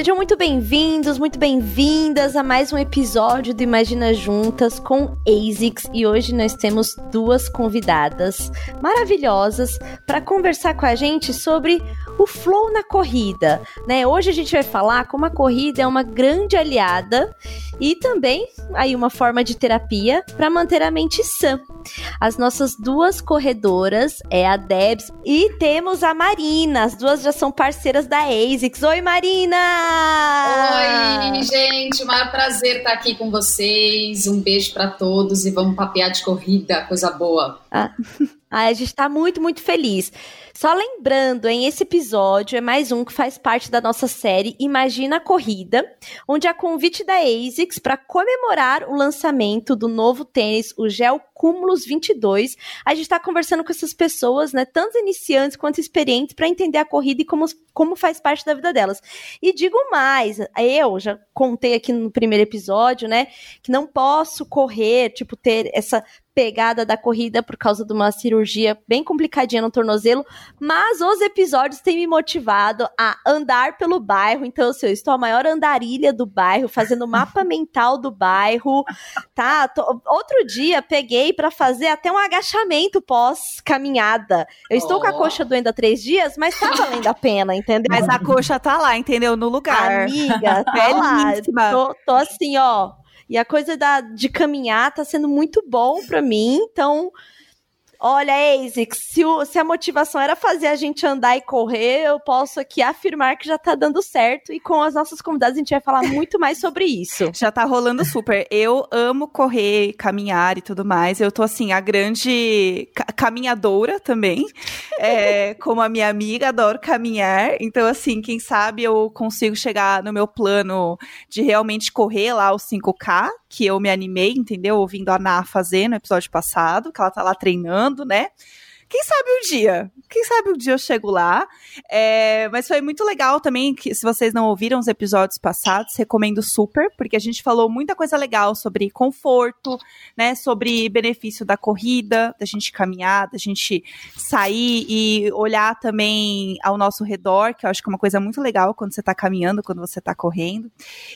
Sejam muito bem-vindos, muito bem-vindas a mais um episódio do Imagina Juntas com ASICS. E hoje nós temos duas convidadas maravilhosas para conversar com a gente sobre o flow na corrida, né? Hoje a gente vai falar como a corrida é uma grande aliada e também aí uma forma de terapia para manter a mente sã. As nossas duas corredoras é a Debs e temos a Marina. As duas já são parceiras da ASICS. Oi, Marina! Oi, gente, o maior prazer estar aqui com vocês. Um beijo para todos e vamos papear de corrida, coisa boa. Ah, a gente está muito, muito feliz. Só lembrando, em esse episódio é mais um que faz parte da nossa série Imagina a Corrida, onde a convite da ASICS para comemorar o lançamento do novo tênis, o Gel Cúmulos 22, a gente está conversando com essas pessoas, né, tanto iniciantes quanto experientes, para entender a corrida e como, como faz parte da vida delas. E digo mais, eu já contei aqui no primeiro episódio, né, que não posso correr, tipo, ter essa pegada da corrida por causa de uma cirurgia bem complicadinha no tornozelo, mas os episódios têm me motivado a andar pelo bairro. Então, assim, eu estou a maior andarilha do bairro, fazendo mapa mental do bairro, tá? Tô... Outro dia peguei para fazer até um agachamento pós caminhada. Eu estou oh. com a coxa doendo há três dias, mas tá valendo a pena, entendeu? Mas a coxa tá lá, entendeu? No lugar. Amiga, tá lá. Tô, tô assim, ó, e a coisa da, de caminhar tá sendo muito bom para mim. Então, Olha, ASICS, se, se, a motivação era fazer a gente andar e correr, eu posso aqui afirmar que já tá dando certo. E com as nossas convidadas a gente vai falar muito mais sobre isso. Já tá rolando super. Eu amo correr, caminhar e tudo mais. Eu tô assim, a grande caminhadora também. É, como a minha amiga, adoro caminhar. Então, assim, quem sabe eu consigo chegar no meu plano de realmente correr lá os 5K, que eu me animei, entendeu? Ouvindo a Ná fazer no episódio passado, que ela tá lá treinando, né? Quem sabe um dia? Quem sabe um dia eu chego lá. É, mas foi muito legal também, que se vocês não ouviram os episódios passados, recomendo super, porque a gente falou muita coisa legal sobre conforto, né? Sobre benefício da corrida, da gente caminhar, da gente sair e olhar também ao nosso redor, que eu acho que é uma coisa muito legal quando você tá caminhando, quando você tá correndo.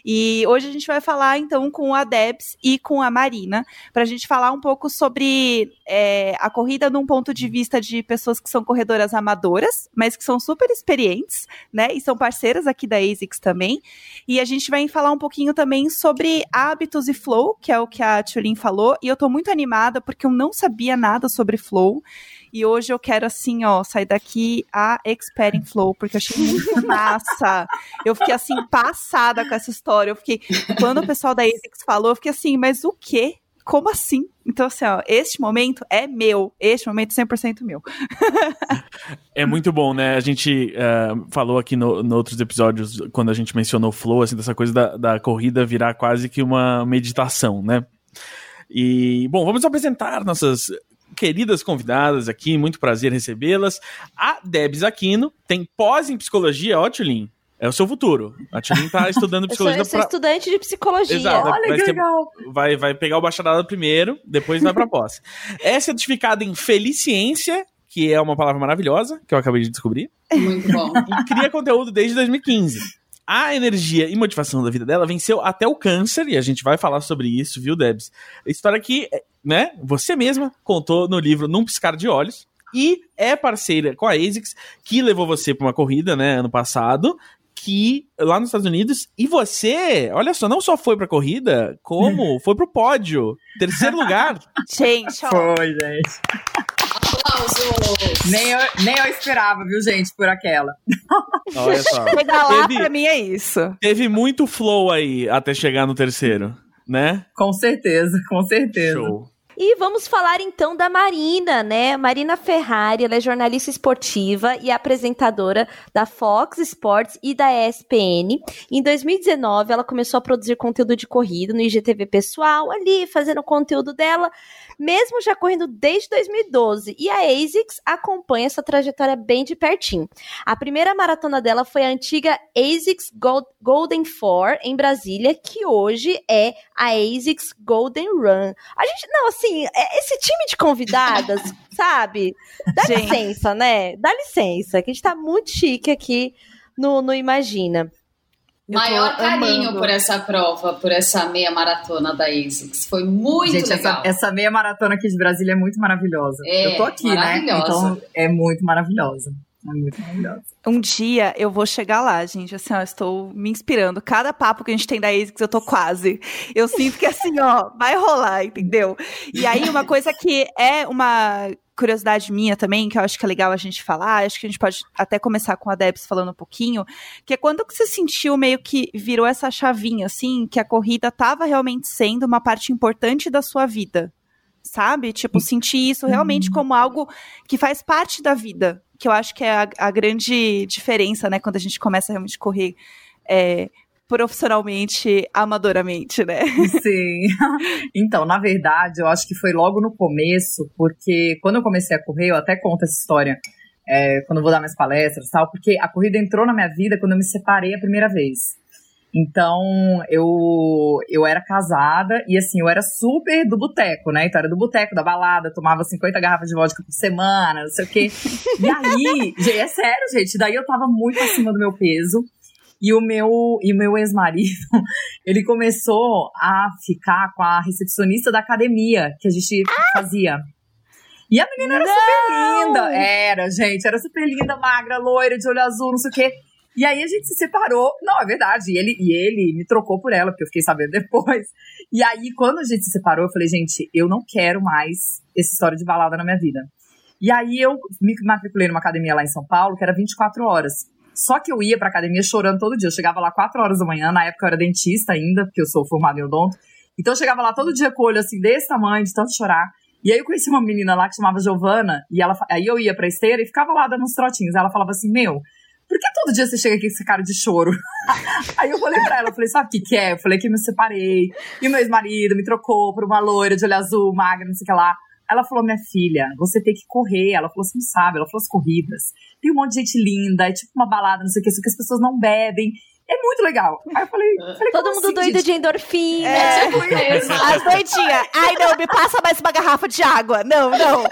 E hoje a gente vai falar, então, com a Debs e com a Marina, pra gente falar um pouco sobre é, a corrida num ponto de vista vista de pessoas que são corredoras amadoras, mas que são super experientes, né? E são parceiras aqui da ASICS também. E a gente vai falar um pouquinho também sobre hábitos e flow, que é o que a Tulin falou. E eu tô muito animada porque eu não sabia nada sobre flow. E hoje eu quero, assim, ó, sair daqui a expert em flow, porque eu achei muito massa. Eu fiquei, assim, passada com essa história. Eu fiquei, quando o pessoal da ASICS falou, eu fiquei assim, mas o quê? Como assim? Então, assim, ó, este momento é meu. Este momento é 100% meu. é muito bom, né? A gente uh, falou aqui no, no, outros episódios, quando a gente mencionou flow, assim, dessa coisa da, da corrida virar quase que uma meditação, né? E, bom, vamos apresentar nossas queridas convidadas aqui, muito prazer recebê-las. A Debs Aquino tem pós em psicologia, ó, Tulin. É o seu futuro. A Tilin tá estudando psicologia. eu sou, eu sou pra... estudante de psicologia. Exato. Olha vai que legal. Vai, vai pegar o bacharelado primeiro, depois vai pra pós. é certificada em Feliciência, que é uma palavra maravilhosa, que eu acabei de descobrir. Muito bom. E cria conteúdo desde 2015. A energia e motivação da vida dela venceu até o câncer, e a gente vai falar sobre isso, viu, Debs? História que, né, você mesma contou no livro Num Piscar de Olhos, e é parceira com a ASICS, que levou você para uma corrida, né, ano passado, aqui, lá nos Estados Unidos, e você, olha só, não só foi pra corrida, como foi pro pódio. Terceiro lugar. Gente, ó. Foi, gente. Nem eu, nem eu esperava, viu, gente, por aquela. Olha só. Chegar lá teve, pra mim é isso. Teve muito flow aí até chegar no terceiro, né? Com certeza, com certeza. Show. E vamos falar então da Marina, né? Marina Ferrari, ela é jornalista esportiva e apresentadora da Fox Sports e da ESPN. Em 2019, ela começou a produzir conteúdo de corrida no IGTV pessoal, ali fazendo o conteúdo dela. Mesmo já correndo desde 2012. E a ASICS acompanha essa trajetória bem de pertinho. A primeira maratona dela foi a antiga ASICS Gold, Golden Four, em Brasília, que hoje é a ASICS Golden Run. A gente, não, assim, é, esse time de convidadas, sabe? Dá gente. licença, né? Dá licença, que a gente tá muito chique aqui no, no Imagina. Maior carinho amando. por essa prova, por essa meia maratona da ASICS. Foi muito Gente, legal. Essa, essa, meia maratona aqui de Brasília é muito maravilhosa. É, eu tô aqui, né? Então é muito maravilhosa. É muito maravilhosa. Um dia eu vou chegar lá, gente. Assim, ó, estou me inspirando. Cada papo que a gente tem da ASICS, eu tô quase. Eu sinto que assim, ó, vai rolar, entendeu? E aí, uma coisa que é uma curiosidade minha também, que eu acho que é legal a gente falar, acho que a gente pode até começar com a Debs falando um pouquinho, que é quando que você sentiu meio que virou essa chavinha, assim, que a corrida estava realmente sendo uma parte importante da sua vida, sabe? Tipo, sentir isso realmente uhum. como algo que faz parte da vida, que eu acho que é a, a grande diferença, né, quando a gente começa a realmente correr é, profissionalmente, amadoramente, né? Sim. Então, na verdade, eu acho que foi logo no começo, porque quando eu comecei a correr, eu até conto essa história é, quando eu vou dar minhas palestras tal, porque a corrida entrou na minha vida quando eu me separei a primeira vez. Então, eu, eu era casada e, assim, eu era super do boteco, né? Então, era do boteco, da balada, tomava 50 garrafas de vodka por semana, não sei o quê. E aí, é sério, gente, daí eu tava muito acima do meu peso. E o meu, e o meu ex-marido, ele começou a ficar com a recepcionista da academia que a gente ah! fazia. E a menina era não! super linda. Era, gente, era super linda, magra, loira, de olho azul, não sei o quê. E aí a gente se separou. Não, é verdade. E ele, e ele me trocou por ela, porque eu fiquei sabendo depois. E aí, quando a gente se separou, eu falei, gente, eu não quero mais essa história de balada na minha vida. E aí eu me matriculei numa academia lá em São Paulo, que era 24 horas. Só que eu ia pra academia chorando todo dia. Eu chegava lá 4 horas da manhã, na época eu era dentista ainda, porque eu sou formada em odonto. Então eu chegava lá todo dia com olho assim, desse tamanho, de tanto chorar. E aí eu conheci uma menina lá que chamava Giovana, e ela, aí eu ia pra esteira e ficava lá dando uns trotinhos. Ela falava assim: Meu, por que todo dia você chega aqui com esse cara de choro? aí eu falei pra ela, falei, sabe o que, que é? Eu falei que me separei, e o meu ex-marido me trocou por uma loira de olho azul, magra, não sei o que lá. Ela falou, minha filha, você tem que correr. Ela falou, você não sabe. Ela falou, as corridas. Tem um monte de gente linda, é tipo uma balada, não sei o que, só que as pessoas não bebem. É muito legal. Aí eu falei, falei todo mundo assim, doido gente? de endorfina. É, tipo isso. As doidinhas. Ai, não, me passa mais uma garrafa de água. Não, não.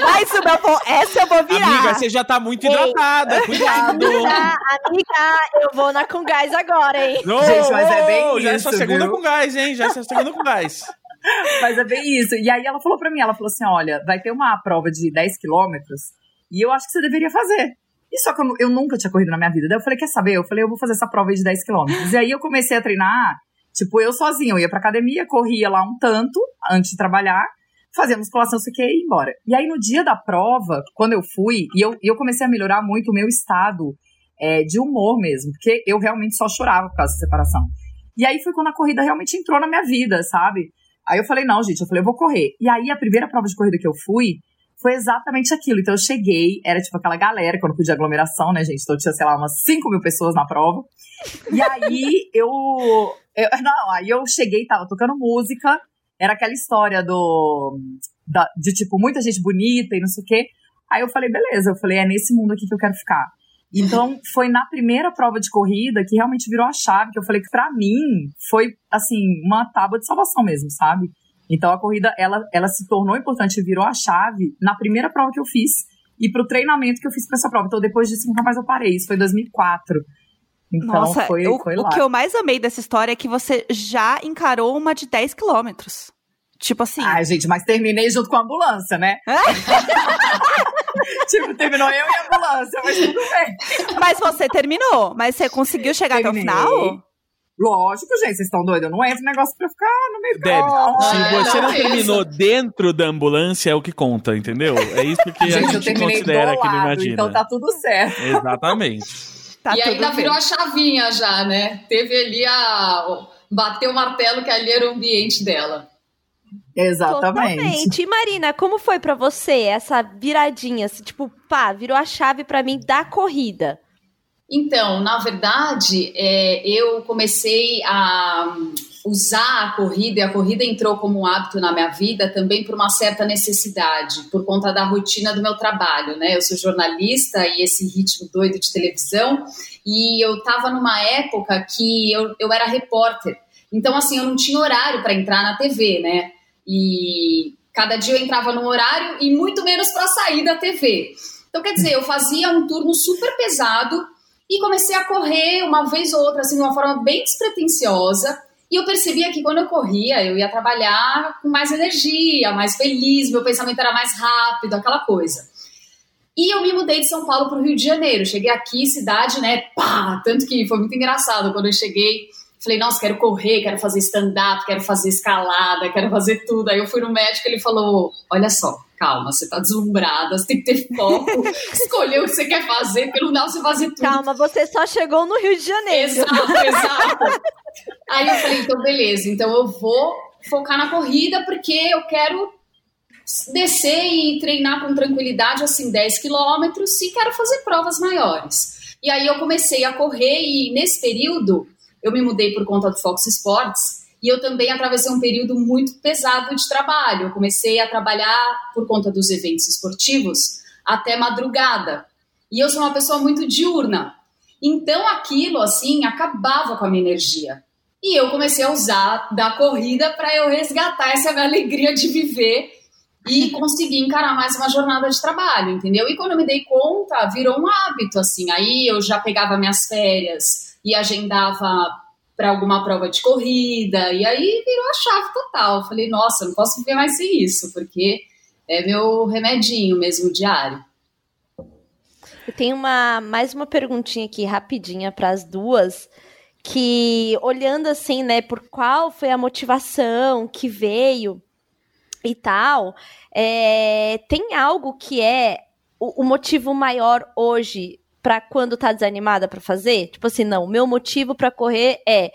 Mais uma, vou, essa eu vou virar. Amiga, você já tá muito hidratada. Cuidado. Amiga, amiga, eu vou na com gás agora, hein? Oh, gente, mas é bem oh, Já isso, é sua segunda viu? com gás, hein? Já é sua segunda com gás. Mas é bem isso. E aí ela falou pra mim, ela falou assim, olha, vai ter uma prova de 10 quilômetros e eu acho que você deveria fazer. E só que eu, eu, nunca tinha corrido na minha vida. Daí eu falei, quer saber? Eu falei, eu vou fazer essa prova de 10 quilômetros. E aí eu comecei a treinar, tipo, eu sozinha. Eu ia pra academia, corria lá um tanto antes de trabalhar, fazia musculação, sei o que, e ia embora. E aí no dia da prova, quando eu fui, e eu, eu comecei a melhorar muito o meu estado é, de humor mesmo, porque eu realmente só chorava por causa da separação. E aí foi quando a corrida realmente entrou na minha vida, sabe? Aí eu falei, não, gente, eu falei, eu vou correr. E aí a primeira prova de corrida que eu fui foi exatamente aquilo. Então eu cheguei, era tipo aquela galera, quando podia aglomeração, né, gente? Então tinha, sei lá, umas 5 mil pessoas na prova. E aí eu, eu. Não, aí eu cheguei, tava tocando música. Era aquela história do. Da, de tipo, muita gente bonita e não sei o quê. Aí eu falei, beleza, eu falei, é nesse mundo aqui que eu quero ficar. Então, foi na primeira prova de corrida que realmente virou a chave, que eu falei que para mim foi, assim, uma tábua de salvação mesmo, sabe? Então, a corrida, ela, ela se tornou importante, virou a chave na primeira prova que eu fiz e pro treinamento que eu fiz pra essa prova. Então, depois disso, nunca mais eu parei. Isso foi em 2004. Então, Nossa, foi, o, foi o que eu mais amei dessa história é que você já encarou uma de 10 quilômetros. Tipo assim. Ai, gente, mas terminei junto com a ambulância, né? tipo, terminou eu e a ambulância, mas tudo bem. Mas você terminou, mas você conseguiu chegar Terminei. até o final? Lógico, gente, vocês estão doidos. Eu não entro negócio pra ficar no meio Deb, do se você não terminou dentro da ambulância, é o que conta, entendeu? É isso que gente, a gente considera aqui no Imagina. Então tá tudo certo. Exatamente. Tá e ainda bem. virou a chavinha já, né? Teve ali a. Bateu o martelo que ali era o ambiente dela. Exatamente. Totalmente. E Marina, como foi para você essa viradinha, assim, tipo, pá, virou a chave para mim da corrida? Então, na verdade, é, eu comecei a usar a corrida, e a corrida entrou como um hábito na minha vida também por uma certa necessidade, por conta da rotina do meu trabalho, né? Eu sou jornalista e esse ritmo doido de televisão, e eu estava numa época que eu, eu era repórter, então assim, eu não tinha horário para entrar na TV, né? E cada dia eu entrava num horário e muito menos para sair da TV. Então, quer dizer, eu fazia um turno super pesado e comecei a correr uma vez ou outra, assim, de uma forma bem despretensiosa. E eu percebia que quando eu corria, eu ia trabalhar com mais energia, mais feliz, meu pensamento era mais rápido, aquela coisa. E eu me mudei de São Paulo para o Rio de Janeiro. Cheguei aqui, cidade, né? Pá! Tanto que foi muito engraçado quando eu cheguei. Falei, nossa, quero correr, quero fazer stand-up, quero fazer escalada, quero fazer tudo. Aí eu fui no médico e ele falou: olha só, calma, você tá deslumbrada, você tem que ter foco, escolher o que você quer fazer, porque não dá você fazer tudo. Calma, você só chegou no Rio de Janeiro. Exato, exato. Aí eu falei, então beleza, então eu vou focar na corrida porque eu quero descer e treinar com tranquilidade, assim, 10 quilômetros e quero fazer provas maiores. E aí eu comecei a correr e nesse período eu me mudei por conta do Fox Sports e eu também atravessei um período muito pesado de trabalho. Eu comecei a trabalhar por conta dos eventos esportivos até madrugada. E eu sou uma pessoa muito diurna. Então aquilo assim acabava com a minha energia. E eu comecei a usar da corrida para eu resgatar essa minha alegria de viver e conseguir encarar mais uma jornada de trabalho, entendeu? E quando eu me dei conta, virou um hábito assim. Aí eu já pegava minhas férias e agendava para alguma prova de corrida, e aí virou a chave total. falei, nossa, não posso viver mais sem isso, porque é meu remedinho mesmo diário. Eu tenho uma, mais uma perguntinha aqui rapidinha para as duas, que olhando assim, né, por qual foi a motivação que veio e tal, é, tem algo que é o, o motivo maior hoje para quando tá desanimada para fazer? Tipo assim, não, o meu motivo para correr é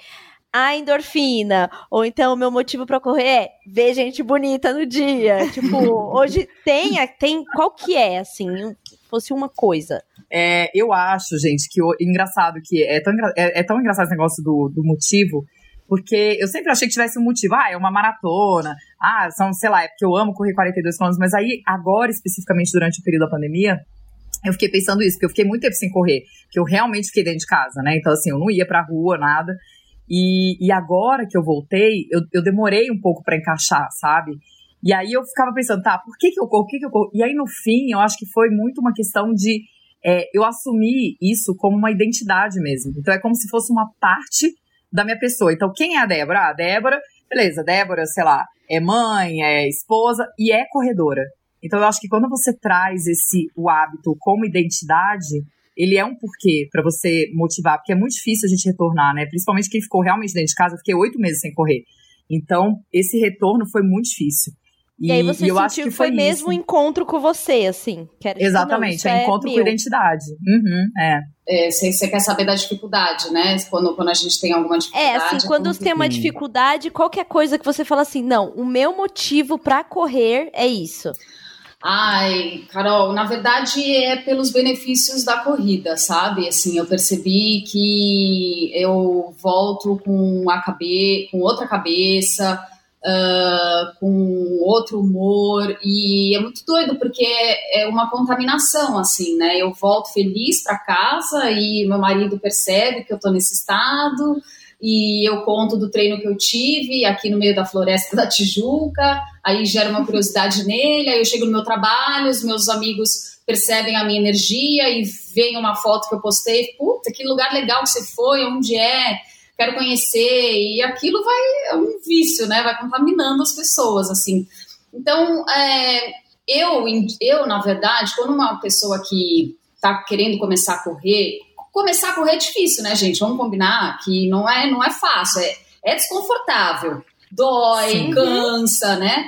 a endorfina, ou então o meu motivo para correr é ver gente bonita no dia. Tipo, hoje tem, tem qual que é assim, fosse uma coisa. É, eu acho, gente, que o engraçado que é tão, é, é tão engraçado esse negócio do, do motivo, porque eu sempre achei que tivesse um motivo. Ah, é uma maratona. Ah, são, sei lá, é porque eu amo correr 42 km. Mas aí, agora, especificamente durante o período da pandemia, eu fiquei pensando isso, porque eu fiquei muito tempo sem correr, porque eu realmente fiquei dentro de casa, né? Então, assim, eu não ia pra rua, nada. E, e agora que eu voltei, eu, eu demorei um pouco para encaixar, sabe? E aí eu ficava pensando, tá, por que, que eu corro? Por que, que eu corro? E aí, no fim, eu acho que foi muito uma questão de é, eu assumir isso como uma identidade mesmo. Então, é como se fosse uma parte da minha pessoa. Então, quem é a Débora? Ah, a Débora, beleza, Débora, sei lá, é mãe, é esposa e é corredora. Então eu acho que quando você traz esse o hábito como identidade, ele é um porquê para você motivar, porque é muito difícil a gente retornar, né? Principalmente quem ficou realmente dentro de casa, eu fiquei oito meses sem correr. Então, esse retorno foi muito difícil. E, e aí você e eu sentiu que foi, foi mesmo um encontro com você, assim. Quero Exatamente, não, é, é encontro com identidade. Uhum, é. é você, quer saber da dificuldade, né? Quando, quando a gente tem alguma dificuldade. É, assim, quando você tem uma dificuldade, qualquer coisa que você fala assim, não, o meu motivo para correr é isso. Ai, Carol, na verdade é pelos benefícios da corrida, sabe? Assim, eu percebi que eu volto com a cabe com outra cabeça, uh, com outro humor e é muito doido porque é uma contaminação, assim, né? Eu volto feliz para casa e meu marido percebe que eu tô nesse estado e eu conto do treino que eu tive aqui no meio da floresta da Tijuca, aí gera uma curiosidade nele, aí eu chego no meu trabalho, os meus amigos percebem a minha energia e veem uma foto que eu postei, puta, que lugar legal que você foi, onde é, quero conhecer, e aquilo vai, é um vício, né, vai contaminando as pessoas, assim. Então, é, eu, eu, na verdade, quando uma pessoa que tá querendo começar a correr, começar a correr é difícil, né, gente? Vamos combinar que não é, não é fácil, é, é desconfortável, dói, Sim. cansa, né?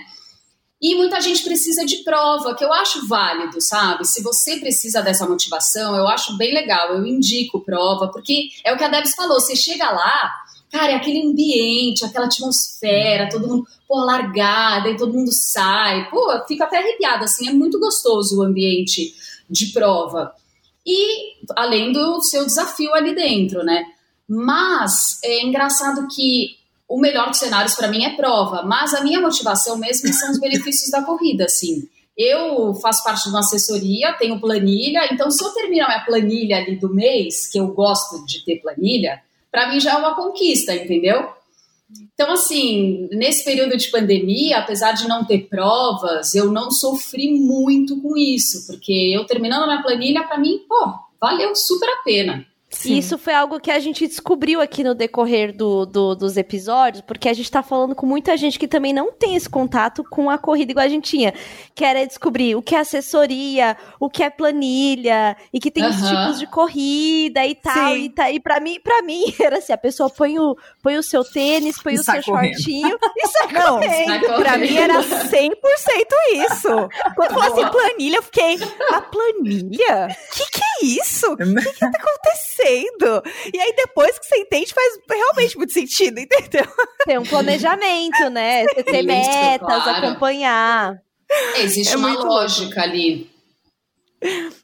E muita gente precisa de prova, que eu acho válido, sabe? Se você precisa dessa motivação, eu acho bem legal, eu indico prova, porque é o que a Debs falou, você chega lá, cara, é aquele ambiente, aquela atmosfera, todo mundo, pô, largada, e todo mundo sai, pô, fica até arrepiada, assim, é muito gostoso o ambiente de prova e além do seu desafio ali dentro, né? Mas é engraçado que o melhor dos cenários para mim é prova, mas a minha motivação mesmo são os benefícios da corrida, assim. Eu faço parte de uma assessoria, tenho planilha, então se eu terminar minha planilha ali do mês, que eu gosto de ter planilha, para mim já é uma conquista, entendeu? Então, assim, nesse período de pandemia, apesar de não ter provas, eu não sofri muito com isso, porque eu terminando a minha planilha, para mim, pô, valeu super a pena. Sim. Isso foi algo que a gente descobriu aqui no decorrer do, do, dos episódios, porque a gente tá falando com muita gente que também não tem esse contato com a corrida igual a gente tinha. Que era descobrir o que é assessoria, o que é planilha, e que tem uhum. os tipos de corrida e tal. Sim. E, tá, e pra mim, para mim, era assim: a pessoa põe o, põe o seu tênis, põe e o seu correndo. shortinho e sai não, correndo. Pra mim era 100% isso. Quando falou assim, planilha, eu fiquei, a planilha? O que, que é isso? O que, que tá acontecendo? Acontecendo? E aí, depois que você entende, faz realmente muito sentido, entendeu? Tem um planejamento, né? Você ter Isso, metas, claro. acompanhar. É, existe é uma lógica louco. ali.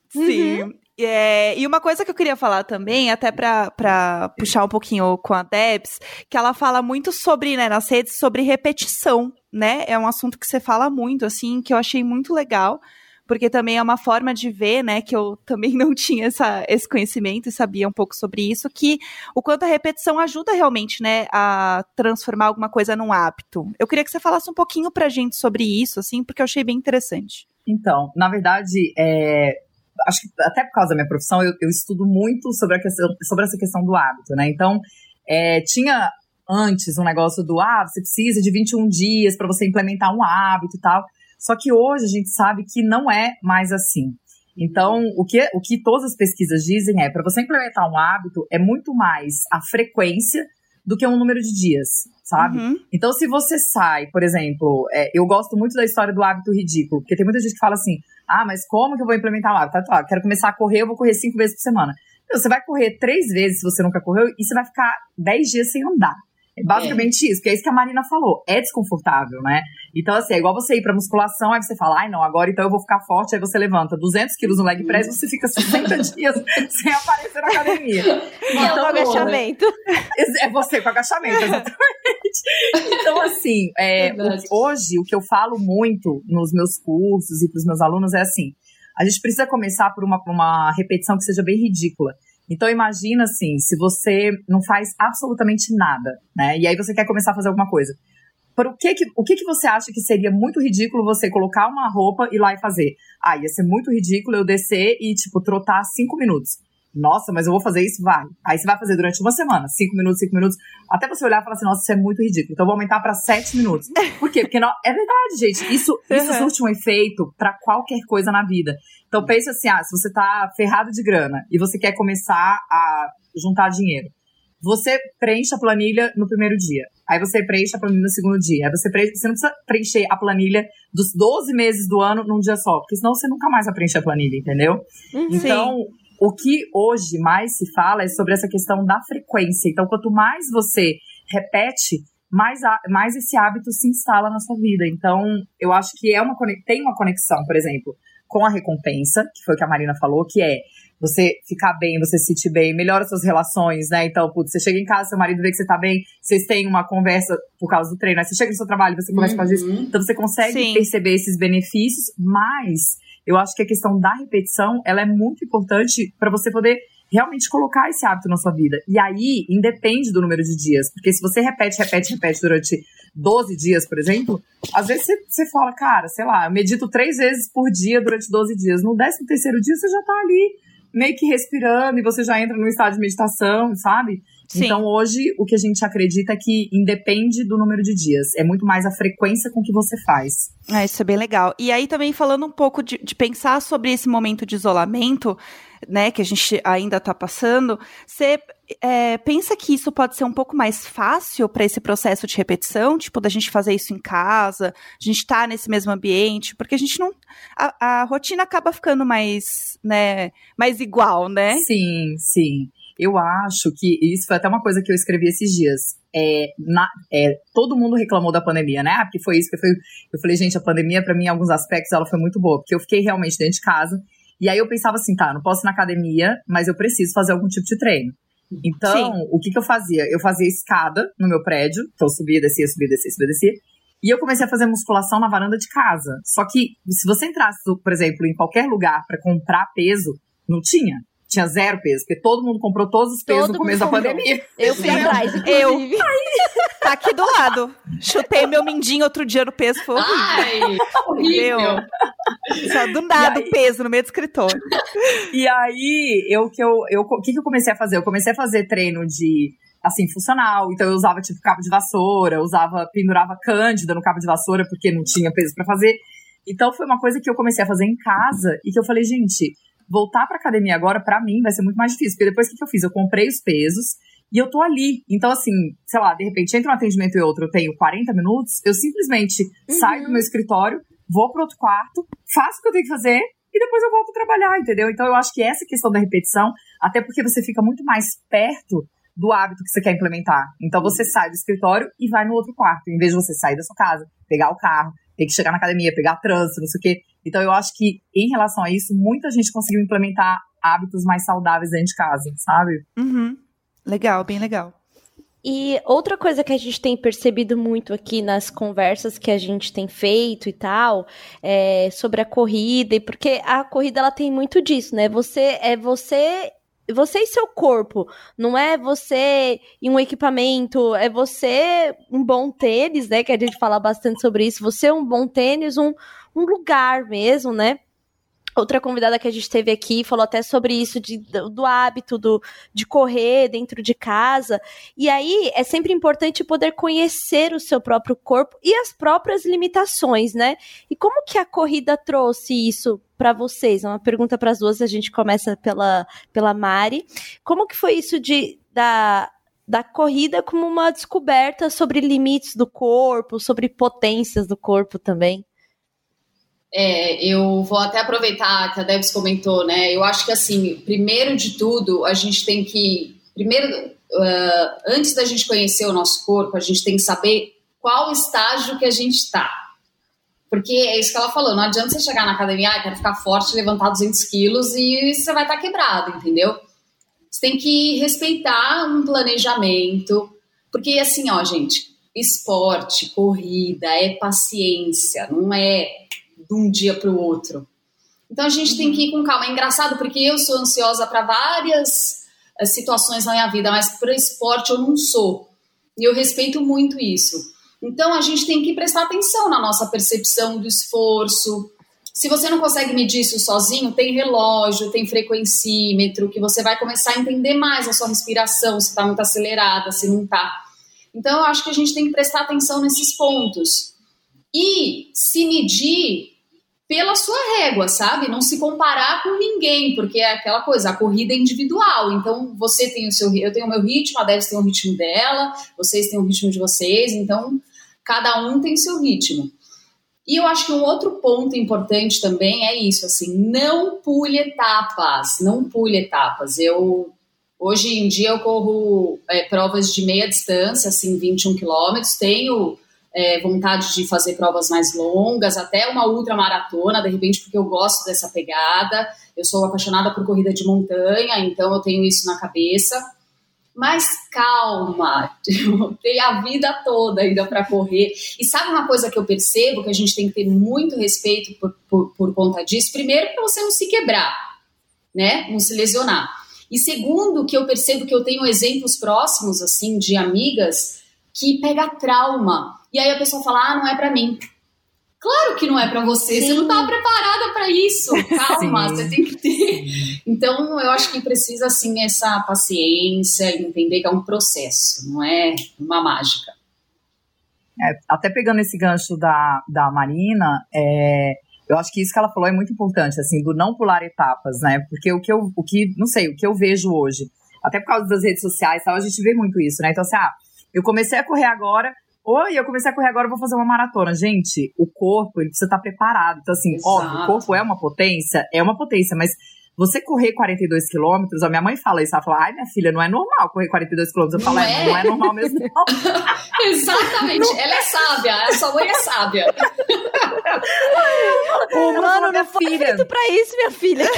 Sim. Uhum. É, e uma coisa que eu queria falar também, até para puxar um pouquinho com a Debs, que ela fala muito sobre, né, nas redes, sobre repetição, né? É um assunto que você fala muito, assim, que eu achei muito legal porque também é uma forma de ver, né, que eu também não tinha essa, esse conhecimento e sabia um pouco sobre isso, que o quanto a repetição ajuda realmente, né, a transformar alguma coisa num hábito. Eu queria que você falasse um pouquinho pra gente sobre isso, assim, porque eu achei bem interessante. Então, na verdade, é, acho que até por causa da minha profissão, eu, eu estudo muito sobre, questão, sobre essa questão do hábito, né? Então, é, tinha antes um negócio do, ah, você precisa de 21 dias para você implementar um hábito e tal. Só que hoje a gente sabe que não é mais assim. Então, o que, o que todas as pesquisas dizem é, para você implementar um hábito, é muito mais a frequência do que um número de dias, sabe? Uhum. Então, se você sai, por exemplo, é, eu gosto muito da história do hábito ridículo, porque tem muita gente que fala assim, ah, mas como que eu vou implementar um hábito? Tá, tá, quero começar a correr, eu vou correr cinco vezes por semana. Então, você vai correr três vezes se você nunca correu e você vai ficar dez dias sem andar. É basicamente é. isso, que é isso que a Marina falou. É desconfortável, né? Então, assim, é igual você ir pra musculação, aí você fala, ai não, agora então eu vou ficar forte, aí você levanta 200 quilos no leg press, você fica 60 dias sem aparecer na academia. Então, com agachamento. É você com agachamento, exatamente. Então, assim, é, o, hoje o que eu falo muito nos meus cursos e pros meus alunos é assim, a gente precisa começar por uma, uma repetição que seja bem ridícula. Então imagina assim, se você não faz absolutamente nada, né? E aí você quer começar a fazer alguma coisa. Por o que que, o que que você acha que seria muito ridículo você colocar uma roupa e ir lá e fazer? Ah, ia ser muito ridículo eu descer e, tipo, trotar cinco minutos. Nossa, mas eu vou fazer isso? Vai. Aí você vai fazer durante uma semana, cinco minutos, cinco minutos, até você olhar e falar assim, nossa, isso é muito ridículo. Então eu vou aumentar para sete minutos. Por quê? Porque não, é verdade, gente. Isso, isso uhum. surte um efeito para qualquer coisa na vida. Então pense assim, ah, se você tá ferrado de grana e você quer começar a juntar dinheiro, você preenche a planilha no primeiro dia. Aí você preenche a planilha no segundo dia. Aí você preenche, você não precisa preencher a planilha dos 12 meses do ano num dia só, porque senão você nunca mais vai preencher a planilha, entendeu? Uhum. Então, o que hoje mais se fala é sobre essa questão da frequência. Então, quanto mais você repete, mais, a, mais esse hábito se instala na sua vida. Então, eu acho que é uma, tem uma conexão, por exemplo, com a recompensa, que foi o que a Marina falou, que é você ficar bem, você se sentir bem, melhora suas relações, né? Então, putz, você chega em casa, seu marido vê que você tá bem, vocês têm uma conversa por causa do treino, né? Você chega no seu trabalho, você conversa uhum. com isso. Então, você consegue Sim. perceber esses benefícios, mas eu acho que a questão da repetição, ela é muito importante para você poder realmente colocar esse hábito na sua vida. E aí, independe do número de dias. Porque se você repete, repete, repete durante 12 dias, por exemplo, às vezes você, você fala, cara, sei lá, eu medito três vezes por dia durante 12 dias. No 13 terceiro dia, você já tá ali meio que respirando e você já entra num estado de meditação, sabe? Sim. Então hoje o que a gente acredita é que independe do número de dias, é muito mais a frequência com que você faz. É, isso é bem legal. E aí também falando um pouco de, de pensar sobre esse momento de isolamento, né, que a gente ainda está passando, você é, pensa que isso pode ser um pouco mais fácil para esse processo de repetição, tipo, da gente fazer isso em casa, a gente estar tá nesse mesmo ambiente, porque a gente não. A, a rotina acaba ficando mais, né, mais igual, né? Sim, sim. Eu acho que isso foi até uma coisa que eu escrevi esses dias. É, na, é, todo mundo reclamou da pandemia, né? Ah, porque foi isso que foi. Eu falei, gente, a pandemia, para mim, em alguns aspectos, ela foi muito boa, porque eu fiquei realmente dentro de casa. E aí eu pensava assim, tá, não posso ir na academia, mas eu preciso fazer algum tipo de treino. Então, Sim. o que, que eu fazia? Eu fazia escada no meu prédio, então eu subia, descia, subia, descia, subia, descia. E eu comecei a fazer musculação na varanda de casa. Só que, se você entrasse, por exemplo, em qualquer lugar para comprar peso, não tinha tinha zero peso, porque todo mundo comprou todos os pesos todo no começo da pandemia. Eu fui atrás, Eu. Tá aqui do lado. Chutei meu mindinho outro dia no peso, foi horrível. Ai, horrível. Só do nada o peso no meio do escritório. E aí, eu que eu, eu, o que, que eu comecei a fazer? Eu comecei a fazer treino de assim, funcional. Então eu usava, tipo, cabo de vassoura, usava, pendurava cândida no cabo de vassoura, porque não tinha peso para fazer. Então foi uma coisa que eu comecei a fazer em casa e que eu falei, gente, voltar pra academia agora, para mim, vai ser muito mais difícil. Porque depois o que eu fiz? Eu comprei os pesos e eu tô ali. Então, assim, sei lá, de repente, entre um atendimento e outro, eu tenho 40 minutos, eu simplesmente uhum. saio do meu escritório, vou pro outro quarto, faço o que eu tenho que fazer e depois eu volto a trabalhar, entendeu? Então, eu acho que essa questão da repetição, até porque você fica muito mais perto do hábito que você quer implementar. Então, você sai do escritório e vai no outro quarto, em vez de você sair da sua casa, pegar o carro, ter que chegar na academia, pegar trânsito, não sei o quê. Então eu acho que, em relação a isso, muita gente conseguiu implementar hábitos mais saudáveis dentro de casa, sabe? Uhum. Legal, bem legal. E outra coisa que a gente tem percebido muito aqui nas conversas que a gente tem feito e tal, é sobre a corrida, e porque a corrida ela tem muito disso, né? Você é você você e seu corpo. Não é você e um equipamento, é você um bom tênis, né? Que a gente fala bastante sobre isso. Você um bom tênis, um, um lugar mesmo, né? Outra convidada que a gente teve aqui falou até sobre isso de, do, hábito do, de correr dentro de casa. E aí é sempre importante poder conhecer o seu próprio corpo e as próprias limitações, né? E como que a corrida trouxe isso para vocês? É uma pergunta para as duas. A gente começa pela, pela Mari. Como que foi isso de da, da corrida como uma descoberta sobre limites do corpo, sobre potências do corpo também? É, eu vou até aproveitar que a Debs comentou, né? Eu acho que assim, primeiro de tudo, a gente tem que. Primeiro, uh, antes da gente conhecer o nosso corpo, a gente tem que saber qual estágio que a gente está. Porque é isso que ela falou, não adianta você chegar na academia, ah, quero ficar forte, levantar 200 quilos e você vai estar tá quebrado, entendeu? Você tem que respeitar um planejamento, porque assim, ó, gente, esporte, corrida, é paciência, não é de um dia para o outro. Então a gente uhum. tem que ir com calma. É engraçado porque eu sou ansiosa para várias uh, situações na minha vida, mas para esporte eu não sou. E eu respeito muito isso. Então a gente tem que prestar atenção na nossa percepção do esforço. Se você não consegue medir isso sozinho, tem relógio, tem frequencímetro, que você vai começar a entender mais a sua respiração, se está muito acelerada, se não está. Então eu acho que a gente tem que prestar atenção nesses pontos. E se medir pela sua régua, sabe? Não se comparar com ninguém, porque é aquela coisa, a corrida é individual. Então, você tem o seu, eu tenho o meu ritmo, a Debs tem o ritmo dela, vocês têm o ritmo de vocês, então cada um tem seu ritmo. E eu acho que um outro ponto importante também é isso, assim, não pule etapas, não pule etapas. Eu hoje em dia eu corro é, provas de meia distância, assim, 21 quilômetros, tenho é, vontade de fazer provas mais longas, até uma ultramaratona, de repente, porque eu gosto dessa pegada. Eu sou apaixonada por corrida de montanha, então eu tenho isso na cabeça. Mas calma, tem a vida toda ainda para correr. E sabe uma coisa que eu percebo que a gente tem que ter muito respeito por, por, por conta disso? Primeiro, para você não se quebrar, né? Não se lesionar. E segundo, que eu percebo que eu tenho exemplos próximos, assim, de amigas que pega trauma e aí a pessoa fala: ah, não é para mim. Claro que não é para você, Sim. você não tá preparada para isso. Calma, Sim. você tem que ter. Então, eu acho que precisa, assim, essa paciência, entender que é um processo, não é uma mágica. É, até pegando esse gancho da, da Marina, é, eu acho que isso que ela falou é muito importante, assim, do não pular etapas, né? Porque o que eu, o que, não sei, o que eu vejo hoje, até por causa das redes sociais tal, a gente vê muito isso, né? Então, assim, ah, eu comecei a correr agora, Oi, eu comecei a correr agora, vou fazer uma maratona. Gente, o corpo, ele precisa estar preparado. Então, assim, Exato. óbvio, o corpo é uma potência, é uma potência, mas você correr 42 quilômetros, a minha mãe fala isso, ela fala, ai, minha filha, não é normal correr 42 quilômetros. Eu falo, é, é, não é normal mesmo, não. Exatamente, não. ela é sábia, a sua mãe é sábia. Ô, mano, não foi filha. feito pra isso, minha filha.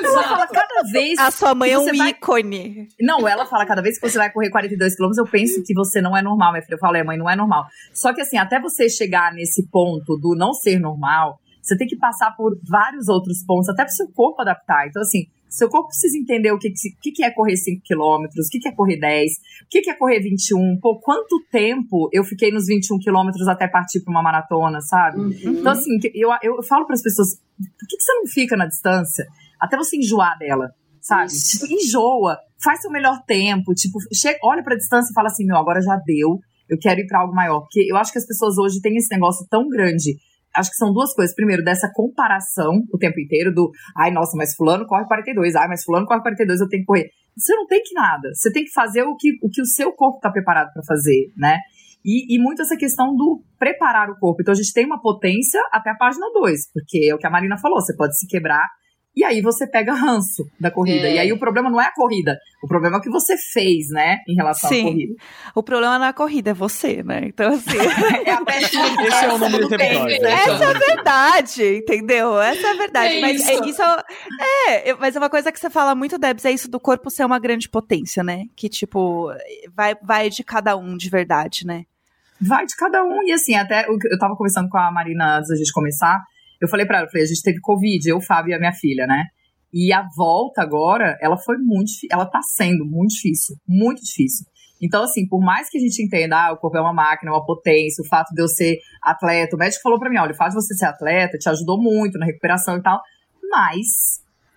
Que Ela fala cada vez. A sua mãe que é um vai- ícone. Não, ela fala cada vez que você vai correr 42 quilômetros, eu penso que você não é normal, minha filha. Eu falo, é, mãe, não é normal. Só que assim, até você chegar nesse ponto do não ser normal, você tem que passar por vários outros pontos, até pro seu corpo adaptar. Então, assim, seu corpo precisa entender o que, que, é correr 5 quilômetros, o que, que é correr 10, o que, que é correr 21. Pô, quanto tempo eu fiquei nos 21 quilômetros até partir pra uma maratona, sabe? Uhum. Então, assim, eu, eu falo para as pessoas, por que, que você não fica na distância até você enjoar dela, sabe? Isso. Tipo, enjoa, faz seu melhor tempo, tipo, chega, olha pra distância e fala assim, meu, agora já deu, eu quero ir pra algo maior. Porque eu acho que as pessoas hoje têm esse negócio tão grande. Acho que são duas coisas. Primeiro, dessa comparação o tempo inteiro do, ai, nossa, mas fulano corre 42, ai, mas fulano corre 42, eu tenho que correr. Você não tem que nada. Você tem que fazer o que o, que o seu corpo tá preparado pra fazer, né? E, e muito essa questão do preparar o corpo. Então a gente tem uma potência até a página 2, porque é o que a Marina falou, você pode se quebrar e aí você pega ranço da corrida. É. E aí o problema não é a corrida, o problema é o que você fez, né, em relação Sim. à corrida. O problema na corrida é você, né? Então, assim. É a Esse é o nome desse do episódio. é o Essa é a verdade, entendeu? Essa é a verdade. É mas isso. é isso. É, mas é uma coisa que você fala muito, Debs, é isso do corpo ser uma grande potência, né? Que, tipo, vai, vai de cada um de verdade, né? Vai de cada um. E assim, até eu tava conversando com a Marina antes da gente começar. Eu falei pra ela, eu falei, a gente teve Covid, eu, o Fábio e a minha filha, né? E a volta agora, ela foi muito. Ela tá sendo muito difícil. Muito difícil. Então, assim, por mais que a gente entenda, ah, o corpo é uma máquina, uma potência, o fato de eu ser atleta, o médico falou pra mim, olha, o fato de você ser atleta te ajudou muito na recuperação e tal, mas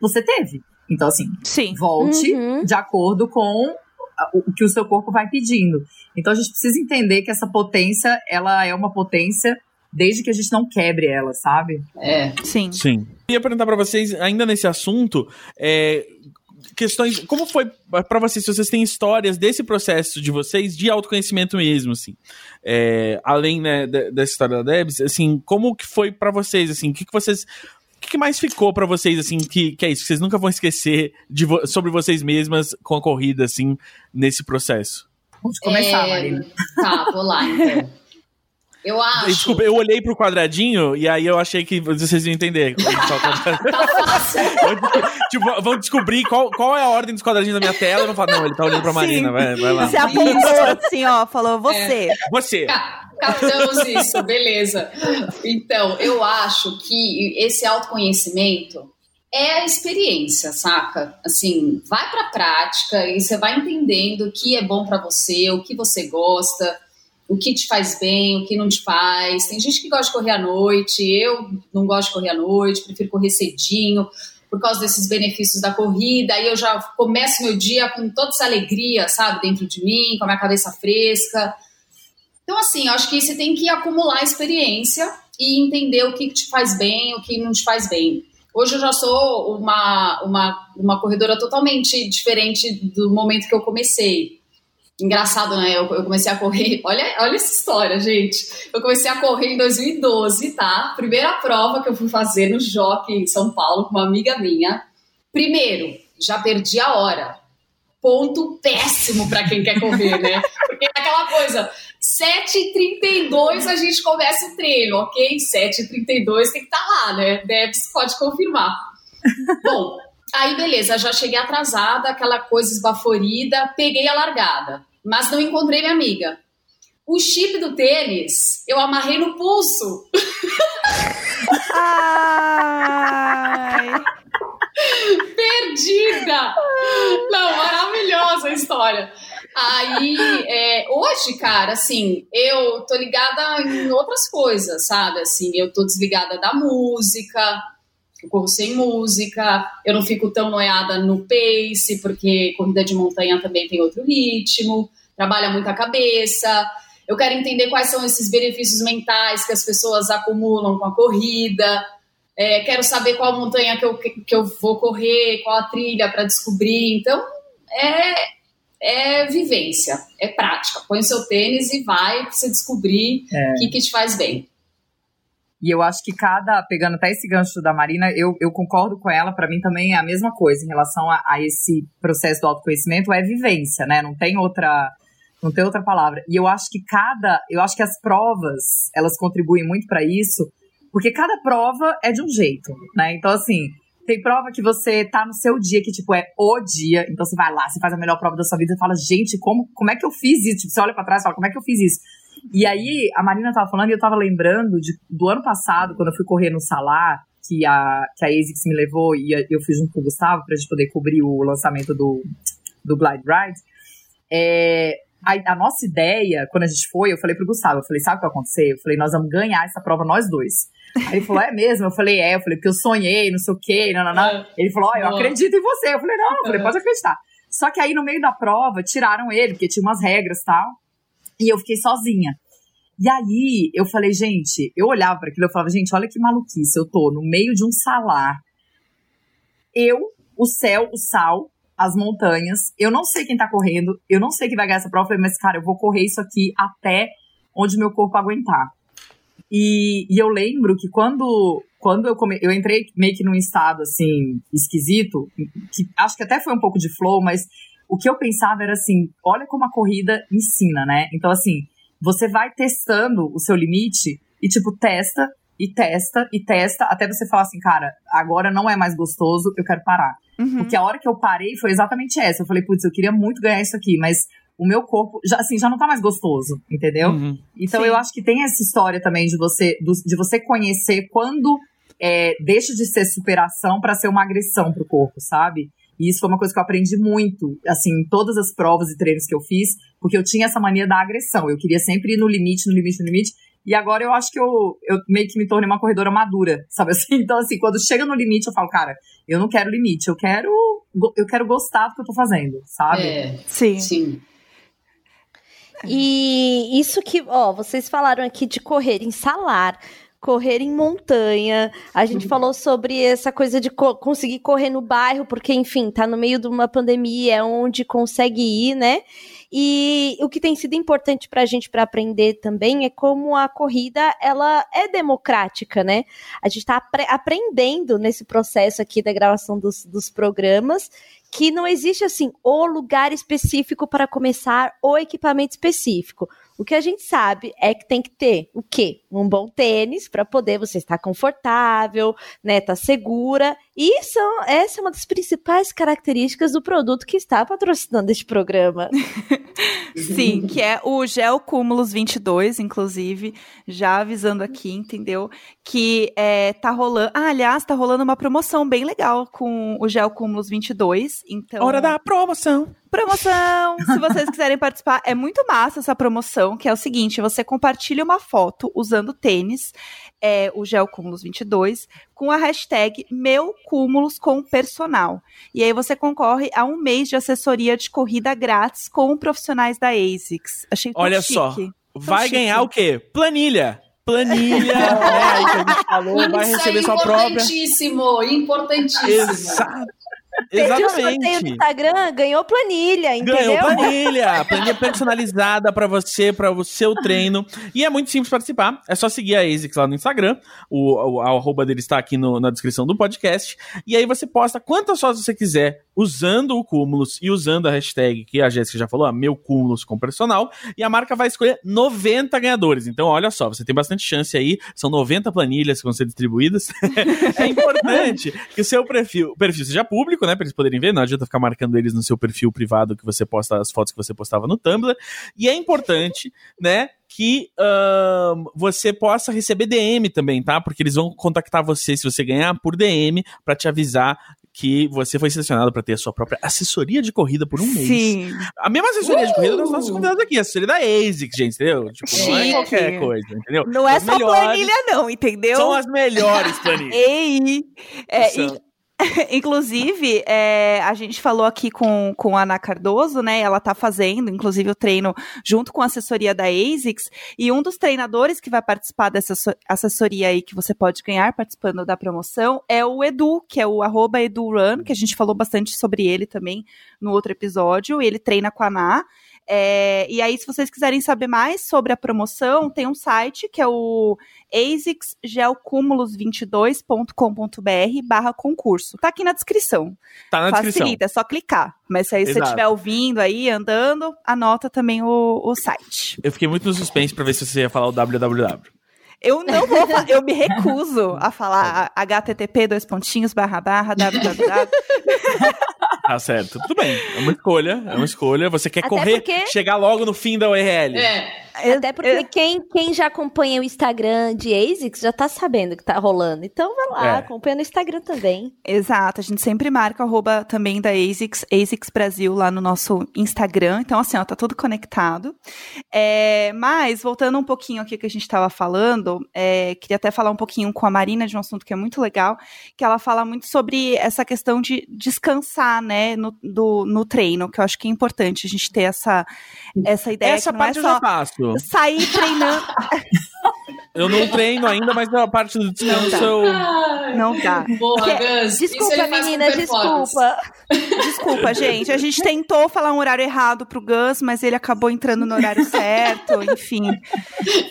você teve. Então, assim, Sim. volte Uhum. de acordo com o que o seu corpo vai pedindo. Então a gente precisa entender que essa potência, ela é uma potência desde que a gente não quebre ela, sabe? É. Sim. Sim. Eu ia perguntar pra vocês, ainda nesse assunto, é, questões. Como foi pra vocês, se vocês têm histórias desse processo de vocês de autoconhecimento mesmo, assim? É, além né, de- dessa história da Debs, assim, como que foi pra vocês, assim? O que, que vocês. O que, mais ficou pra vocês, assim, que, que é isso, que vocês nunca vão esquecer de vo- sobre vocês mesmas com a corrida, assim, nesse processo? Vamos começar, É, Marina. Tá, vou lá então. Eu acho. Desculpa, eu olhei pro quadradinho e aí eu achei que vocês iam entender. Tá fácil. tipo, vão descobrir qual, qual é a ordem dos quadradinhos da minha tela. Eu não falo, não, ele tá olhando pra Marina, Sim. vai, vai lá. Você apontou assim, ó, falou você. Você. Ca- Captamos isso, beleza. Então, eu acho que esse autoconhecimento é a experiência, saca? Assim, vai pra prática e você vai entendendo o que é bom pra você, o que você gosta, o que te faz bem, o que não te faz. Tem gente que gosta de correr à noite, eu não gosto de correr à noite, prefiro correr cedinho por causa desses benefícios da corrida. Aí eu já começo meu dia com toda essa alegria, sabe, dentro de mim, com a minha cabeça fresca. Então, assim, eu acho que você tem que acumular experiência e entender o que te faz bem, o que não te faz bem. Hoje eu já sou uma, uma, uma corredora totalmente diferente do momento que eu comecei. Engraçado, né? Eu, eu comecei a correr. Olha, olha essa história, gente. Eu comecei a correr em 2012, tá? Primeira prova que eu fui fazer no Jockey em São Paulo com uma amiga minha. Primeiro, já perdi a hora. Ponto péssimo pra quem quer correr, né? Porque é aquela coisa. 7h32 a gente começa o treino, ok? 7h32 tem que estar lá, né? Debs pode confirmar. Bom, aí beleza, já cheguei atrasada, aquela coisa esbaforida, peguei a largada, mas não encontrei minha amiga. O chip do tênis eu amarrei no pulso. Ai. Perdida! Não, maravilhosa a história. Aí, é, hoje, cara, assim, eu tô ligada em outras coisas, sabe? Assim, eu tô desligada da música, eu corro sem música, eu não fico tão noiada no pace, porque corrida de montanha também tem outro ritmo, trabalha muito a cabeça. Eu quero entender quais são esses benefícios mentais que as pessoas acumulam com a corrida. É, quero saber qual montanha que eu, que eu vou correr, qual a trilha para descobrir. Então, é, é vivência, é prática. Põe o seu tênis e vai você descobrir o que, que te faz bem. E eu acho que cada, pegando até esse gancho da Marina, eu, eu concordo com ela, para mim também é a mesma coisa em relação a, a esse processo do autoconhecimento, é vivência, né? Não tem outra. Não tem outra palavra. E eu acho que cada. Eu acho que as provas, elas contribuem muito para isso, Porque cada prova é de um jeito, né? Então, assim, tem prova que você tá no seu dia, que, tipo, é o dia. Então você vai lá, você faz a melhor prova da sua vida e fala, gente, como, como é que eu fiz isso? Tipo, você olha pra trás e fala, como é que eu fiz isso? E aí, a Marina tava falando e eu tava lembrando de, do ano passado, quando eu fui correr no Salar, que a, que a ASICS me levou e eu fui junto com o Gustavo pra gente poder cobrir o lançamento do, do Glide Ride. É, a, a, nossa ideia, quando a gente foi, eu falei pro Gustavo, eu falei, sabe o que vai acontecer? Eu falei, nós vamos ganhar essa prova nós dois. Aí ele falou, é mesmo? Eu falei, é. Eu falei, porque eu sonhei, não sei o quê, não, não, não. É. Ele falou, ó, oh, eu acredito em você. Eu falei, não, eu falei, é. pode acreditar. Só que aí no meio da prova, tiraram ele, porque tinha umas regras e tal. E eu fiquei sozinha. E aí eu falei, gente, eu olhava para aquilo, eu falava, gente, olha que maluquice, eu tô no meio de um salar. Eu, o céu, o sal, as montanhas. Eu não sei quem tá correndo, eu não sei quem vai ganhar essa prova, mas, cara, eu vou correr isso aqui até onde meu corpo aguentar. E, e eu lembro que quando, quando eu, come, eu entrei meio que num estado, assim, esquisito, que acho que até foi um pouco de flow, mas o que eu pensava era assim, olha como a corrida ensina, né? Então, assim, você vai testando o seu limite e, tipo, testa e testa e testa até você falar assim, cara, agora não é mais gostoso, eu quero parar. Uhum. Porque a hora que eu parei foi exatamente essa. Eu falei, putz, eu queria muito ganhar isso aqui, mas o meu corpo já assim já não tá mais gostoso, entendeu? Uhum. Então Sim. eu acho que tem essa história também de você de você conhecer quando é, deixa de ser superação para ser uma agressão pro corpo, sabe? E isso foi uma coisa que eu aprendi muito, assim, em todas as provas e treinos que eu fiz, porque eu tinha essa mania da agressão. Eu queria sempre ir no limite, no limite, no limite. E agora eu acho que eu, eu meio que me tornei uma corredora madura, sabe assim? Então, assim, quando chega no limite, eu falo, cara, eu não quero limite, eu quero, eu quero gostar do que eu tô fazendo, sabe? É, sim. Sim. E isso que, ó, vocês falaram aqui de correr em salar, correr em montanha. A gente uhum. falou sobre essa coisa de co conseguir correr no bairro, porque, enfim, tá no meio de uma pandemia, é onde consegue ir, né? E o que tem sido importante para a gente para aprender também é como a corrida ela é democrática, né? A gente está apre aprendendo nesse processo aqui da gravação dos, dos programas que não existe assim o lugar específico para começar o equipamento específico. O que a gente sabe é que tem que ter o quê? Um bom tênis para poder você estar confortável, né, tá segura. E são, essa é uma das principais características do produto que está patrocinando este programa. Sim, que é o Gel Cúmulos 22, inclusive, já avisando aqui, entendeu? Que é, tá rolando. Ah, aliás, tá rolando uma promoção bem legal com o Gel Cúmulos 22. Então... Hora da promoção! Promoção! Se vocês quiserem participar, é muito massa essa promoção, que é o seguinte: você compartilha uma foto usando tênis, é, o Gel Cúmulos 22, com a hashtag Meu Cúmulos com Personal. E aí você concorre a um mês de assessoria de corrida grátis com profissionais da ASICS. Achei Olha chique. só, vai chique. ganhar o quê? Planilha planilha, né? Aí que a gente falou, vai receber é sua própria. Importantíssimo, importantíssimo. Exato. Exatamente. o sorteio do Instagram, ganhou planilha, entendeu? Ganhou planilha. planilha personalizada para você, para o seu treino. E é muito simples participar. É só seguir a ASICS lá no Instagram. O, o, a arroba dele está aqui no, na descrição do podcast. E aí você posta quantas fotos você quiser usando o Cúmulos e usando a hashtag que a Jéssica já falou, meu Cúmulos com personal. E a marca vai escolher 90 ganhadores. Então, olha só, você tem bastante chance aí. São 90 planilhas que vão ser distribuídas. é importante que o seu perfil, perfil seja público, né? Pra eles poderem ver. Não adianta ficar marcando eles no seu perfil privado que você posta as fotos que você postava no Tumblr. E é importante, né? que uh, você possa receber DM também, tá? Porque eles vão contactar você se você ganhar por DM para te avisar que você foi selecionado para ter a sua própria assessoria de corrida por um mês. Sim. A mesma assessoria uh! de corrida das nossas uh! convidadas aqui, a assessoria da ASIC, gente, entendeu? Tipo, não é qualquer coisa, entendeu? Não é só melhores, planilha não, entendeu? São as melhores planilhas. Ei! É, e, inclusive, é, a gente falou aqui com, com a Ana Cardoso, né? Ela tá fazendo, inclusive, o treino junto com a assessoria da ASICS. E um dos treinadores que vai participar dessa assessoria aí que você pode ganhar participando da promoção é o Edu, que é o arroba EduRun, que a gente falou bastante sobre ele também no outro episódio. Ele treina com a Ana. É, e aí, se vocês quiserem saber mais sobre a promoção, tem um site que é o asicsgelcumulos22.com.br barra concurso. Tá aqui na descrição. Tá na Facilita, descrição. é só clicar. Mas se aí você estiver ouvindo aí, andando, anota também o, o site. Eu fiquei muito no suspense pra ver se você ia falar o www. Eu não vou, eu me recuso a falar http dois pontinhos barra barra www. Tá certo. Tudo bem. É uma escolha. É uma escolha. Você quer Até correr, porque- chegar logo no fim da URL. É, Até porque quem, quem já acompanha o Instagram de ASICS já tá sabendo que tá rolando. Então vai lá, É. acompanha no Instagram também. Exato, a gente sempre marca arroba também da ASICS, ASICS Brasil lá no nosso Instagram. Então, assim, ó, tá tudo conectado. É, mas, voltando um pouquinho aqui que a gente estava falando, é, queria até falar um pouquinho com a Marina de um assunto que é muito legal, que ela fala muito sobre essa questão de descansar, né, no, do, no treino, que eu acho que é importante a gente ter essa, essa ideia Essa que não parte é eu já só sair treinando. Eu não treino ainda, mas a parte do descanso eu. Ai, Não dá. Boa, Gus. Desculpa, performance. desculpa. Desculpa, gente. A gente tentou falar um horário errado pro Gus, mas ele acabou entrando no horário certo, enfim.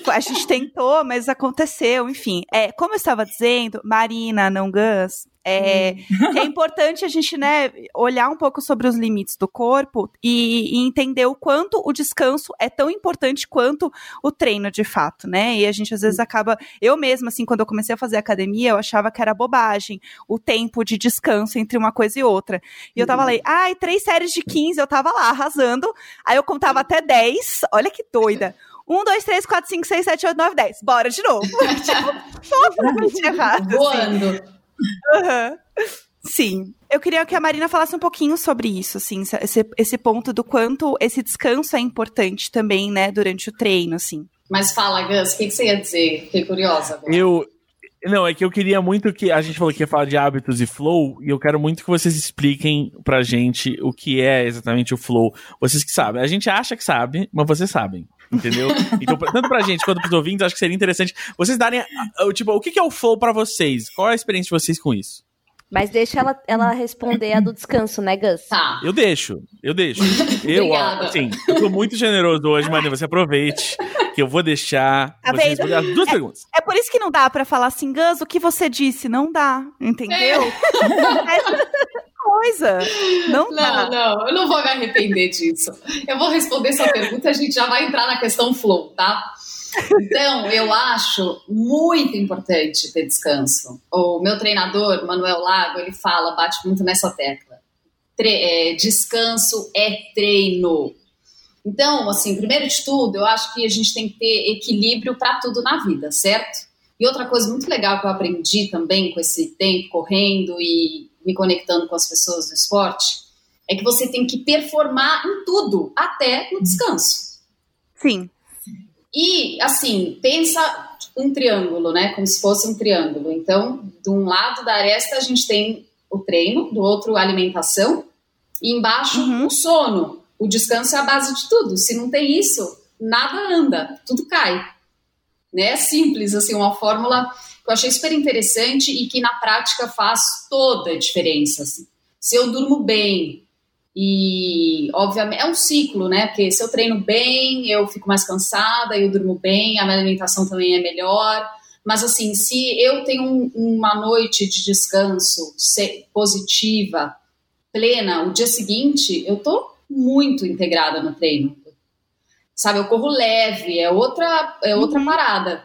A gente tentou, mas aconteceu, enfim. É, como eu estava dizendo, Marina, não Gus, é, é importante a gente, né, olhar um pouco sobre os limites do corpo e, e entender o quanto o descanso é tão importante quanto o treino, de fato, né? E a gente às vezes acaba, eu mesma, assim, quando eu comecei a fazer academia, eu achava que era bobagem o tempo de descanso entre uma coisa e outra. E eu tava lá, ai, três séries de 15, eu tava lá arrasando. Aí eu contava até 10, olha que doida. 1, 2, 3, 4, 5, 6, 7, 8, 9, 10. Bora de novo. tipo, totalmente errado. assim. Aham. Sim. Eu queria que a Marina falasse um pouquinho sobre isso, assim, esse, esse ponto do quanto esse descanso é importante também, né, durante o treino, assim. Mas fala, Gus, o que, que você ia dizer? Fiquei curiosa agora. Eu. Não, é que eu queria muito que. A gente falou que ia falar de hábitos e flow, e eu quero muito que vocês expliquem pra gente o que é exatamente o flow. Vocês que sabem. A gente acha que sabe, mas vocês sabem. Entendeu? Então, tanto pra gente quanto pros ouvintes, acho que seria interessante vocês darem. o Tipo, o que é o flow pra vocês? Qual é a experiência de vocês com isso? Mas deixa ela, ela responder a do descanso, né, Gus? Tá. Eu deixo, eu deixo. Eu, assim, eu tô muito generoso hoje, Marina. Você aproveite, que eu vou deixar Tá vocês as duas perguntas. É por isso que não dá pra falar assim, Gus, o que você disse? Não dá, entendeu? Essa coisa. Não, dá. Não, não, eu não vou me arrepender disso. Eu vou responder sua pergunta e a gente já vai entrar na questão flow, tá? Então, eu acho muito importante ter descanso. O meu treinador, Manuel Lago, ele fala, bate muito nessa tecla. Tre- é, descanso é treino. Então, assim, primeiro de tudo, eu acho que a gente tem que ter equilíbrio para tudo na vida, certo? E outra coisa muito legal que eu aprendi também com esse tempo correndo e me conectando com as pessoas do esporte é que você tem que performar em tudo, até no descanso. Sim. E, assim, pensa um triângulo, né? Como se fosse um triângulo. Então, de um lado da aresta a gente tem o treino, do outro a alimentação, e embaixo Uhum. o sono. O descanso é a base de tudo. Se não tem isso, nada anda, tudo cai. Né? É simples, assim, uma fórmula que eu achei super interessante e que na prática faz toda a diferença. assim. Se eu durmo bem, e, obviamente, é um ciclo, né? Porque se eu treino bem, eu fico mais cansada, eu durmo bem, a minha alimentação também é melhor. Mas, assim, se eu tenho um- uma noite de descanso positiva, plena, o dia seguinte, eu tô muito integrada no treino. Sabe, eu corro leve, é outra, é outra parada.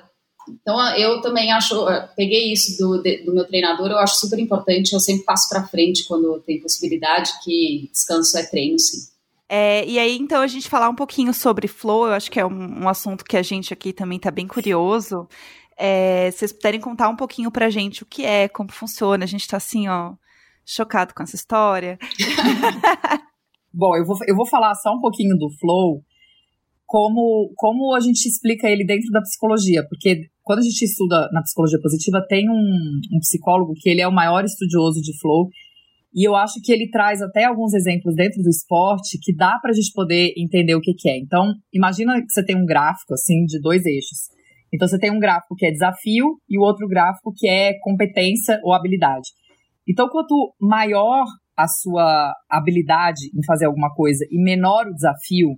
Então, eu também acho, peguei isso do, do meu treinador, eu acho super importante, eu sempre passo para frente quando tem possibilidade, que descanso é treino, sim. É, e aí, então, a gente falar um pouquinho sobre flow, eu acho que é um, um assunto que a gente aqui também tá bem curioso. É, se vocês puderem contar um pouquinho pra gente o que é, como funciona, a gente tá assim, ó, chocado com essa história. Bom, eu vou, eu vou falar só um pouquinho do flow, como, como a gente explica ele dentro da psicologia, porque quando a gente estuda na psicologia positiva, tem um, um psicólogo que ele é o maior estudioso de flow, e eu acho que ele traz até alguns exemplos dentro do esporte que dá pra gente poder entender o que, que é. Então, imagina que você tem um gráfico, assim, de dois eixos. Então, você tem um gráfico que é desafio e o outro gráfico que é competência ou habilidade. Então, quanto maior a sua habilidade em fazer alguma coisa e menor o desafio,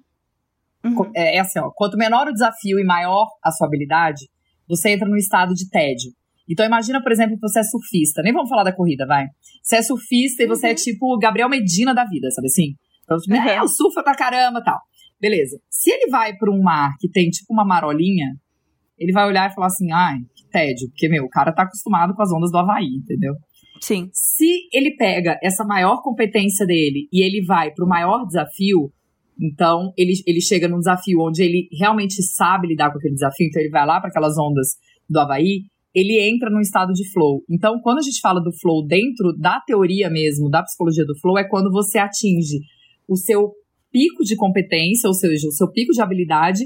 Uhum. é, é assim, ó, quanto menor o desafio e maior a sua habilidade, você entra no estado de tédio. Então imagina, por exemplo, que você é surfista. Nem vamos falar da corrida, vai. Você é surfista e você é tipo o Gabriel Medina da vida, sabe assim? Então, tipo, Uhum. é, eu surfa pra caramba tal. Beleza. Se ele vai pra um mar que tem tipo uma marolinha, ele vai olhar e falar assim, ai, que tédio, porque, meu, o cara tá acostumado com as ondas do Havaí, entendeu? Sim. Se ele pega essa maior competência dele e ele vai pro maior desafio, então ele, ele chega num desafio onde ele realmente sabe lidar com aquele desafio, então ele vai lá para aquelas ondas do Havaí, ele entra num estado de flow. Então, quando a gente fala do flow dentro da teoria mesmo, da psicologia do flow, é quando você atinge o seu pico de competência, ou seja, o seu pico de habilidade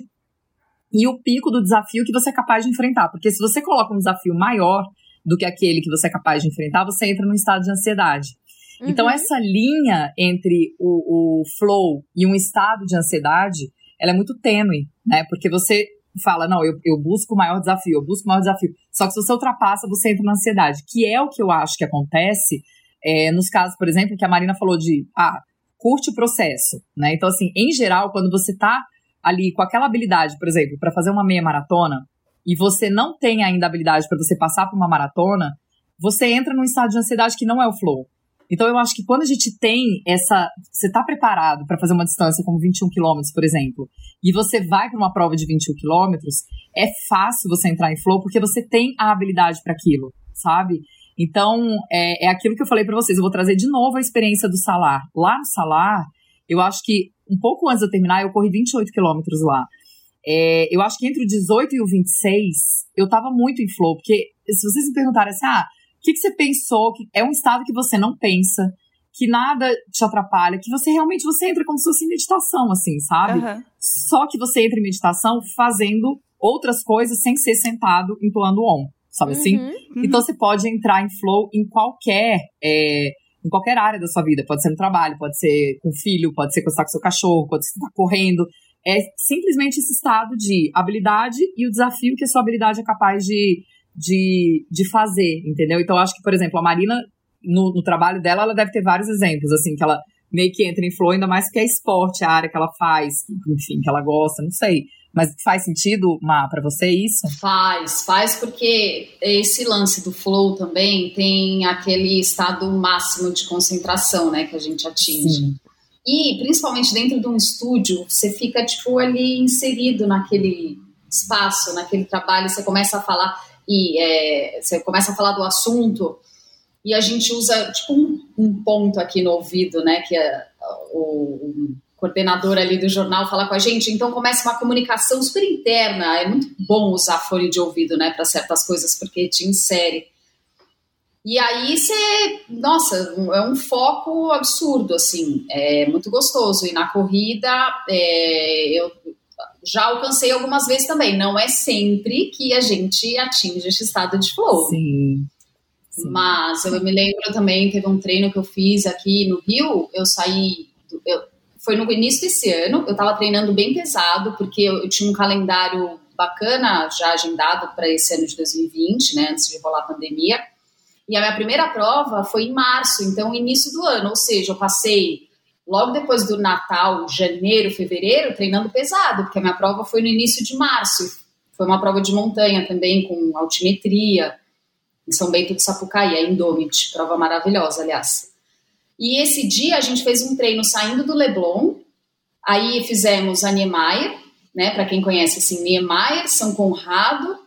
e o pico do desafio que você é capaz de enfrentar. Porque se você coloca um desafio maior do que aquele que você é capaz de enfrentar, você entra num estado de ansiedade. Então, uhum. Então, essa linha entre o, o flow e um estado de ansiedade, ela é muito tênue, né? Porque você fala, não, eu, eu busco o maior desafio, eu busco o maior desafio. Só que se você ultrapassa, você entra na ansiedade, que é o que eu acho que acontece é, nos casos, por exemplo, que a Marina falou de, ah, curte o processo, né? Então, assim, em geral, quando você tá ali com aquela habilidade, por exemplo, para fazer uma meia maratona, e você não tem ainda habilidade para você passar por uma maratona, você entra num estado de ansiedade que não é o flow. Então eu acho que quando a gente tem essa. Você está preparado para fazer uma distância como 21 quilômetros, por exemplo, e você vai para uma prova de 21 quilômetros, é fácil você entrar em flow porque você tem a habilidade para aquilo, sabe? Então, é, é aquilo que eu falei para vocês. Eu vou trazer de novo a experiência do Salar. Lá no Salar, eu acho que um pouco antes de eu terminar, eu corri 28 quilômetros lá. É, eu acho que entre o 18 e o 26, eu tava muito em flow, porque se vocês me perguntarem assim, ah, o que, que você pensou? Que é um estado que você não pensa, que nada te atrapalha, que você realmente você entra como se fosse em meditação, assim, sabe? Uhum. Só que você entra em meditação fazendo outras coisas sem ser sentado entoando on, sabe assim? uhum, assim? Uhum. Então você pode entrar em flow em qualquer. É, em qualquer área da sua vida. Pode ser no trabalho, pode ser com o filho, pode ser quando você tá com seu cachorro, pode ser você tá correndo. É simplesmente esse estado de habilidade e o desafio que a sua habilidade é capaz de, de, de fazer, entendeu? Então, acho que, por exemplo, a Marina, no, no trabalho dela, ela deve ter vários exemplos, assim, que ela meio que entra em flow, ainda mais que é esporte, a área que ela faz, enfim, que ela gosta, não sei. Mas faz sentido, Má, para você isso? Faz, faz porque esse lance do flow também tem aquele estado máximo de concentração, né, que a gente atinge. Sim. E principalmente dentro de um estúdio, você fica tipo ali inserido naquele espaço, naquele trabalho, você começa a falar e é, você começa a falar do assunto e a gente usa tipo um, um ponto aqui no ouvido, né, que é o, coordenador ali do jornal fala com a gente, então começa uma comunicação super interna. É muito bom usar fone de ouvido, né, para certas coisas, porque te insere. E aí você, nossa, é um foco absurdo, assim, é muito gostoso. E na corrida, é, eu já alcancei algumas vezes também. Não é sempre que a gente atinge esse estado de flow. Sim. Sim. Mas eu me lembro também, teve um treino que eu fiz aqui no Rio, eu saí, eu, foi no início desse ano, eu estava treinando bem pesado, porque eu, eu, tinha um calendário bacana já agendado para esse ano de 2020, né, antes de rolar a pandemia. E a minha primeira prova foi em março, então início do ano, ou seja, eu passei logo depois do Natal, janeiro, fevereiro, treinando pesado, porque a minha prova foi no início de março. Foi uma prova de montanha também, com altimetria, em São Bento de Sapucaí, a Indomit, prova maravilhosa, aliás. E esse dia a gente fez um treino saindo do Leblon, aí fizemos a Niemeyer, né, para quem conhece assim, Niemeyer, São Conrado,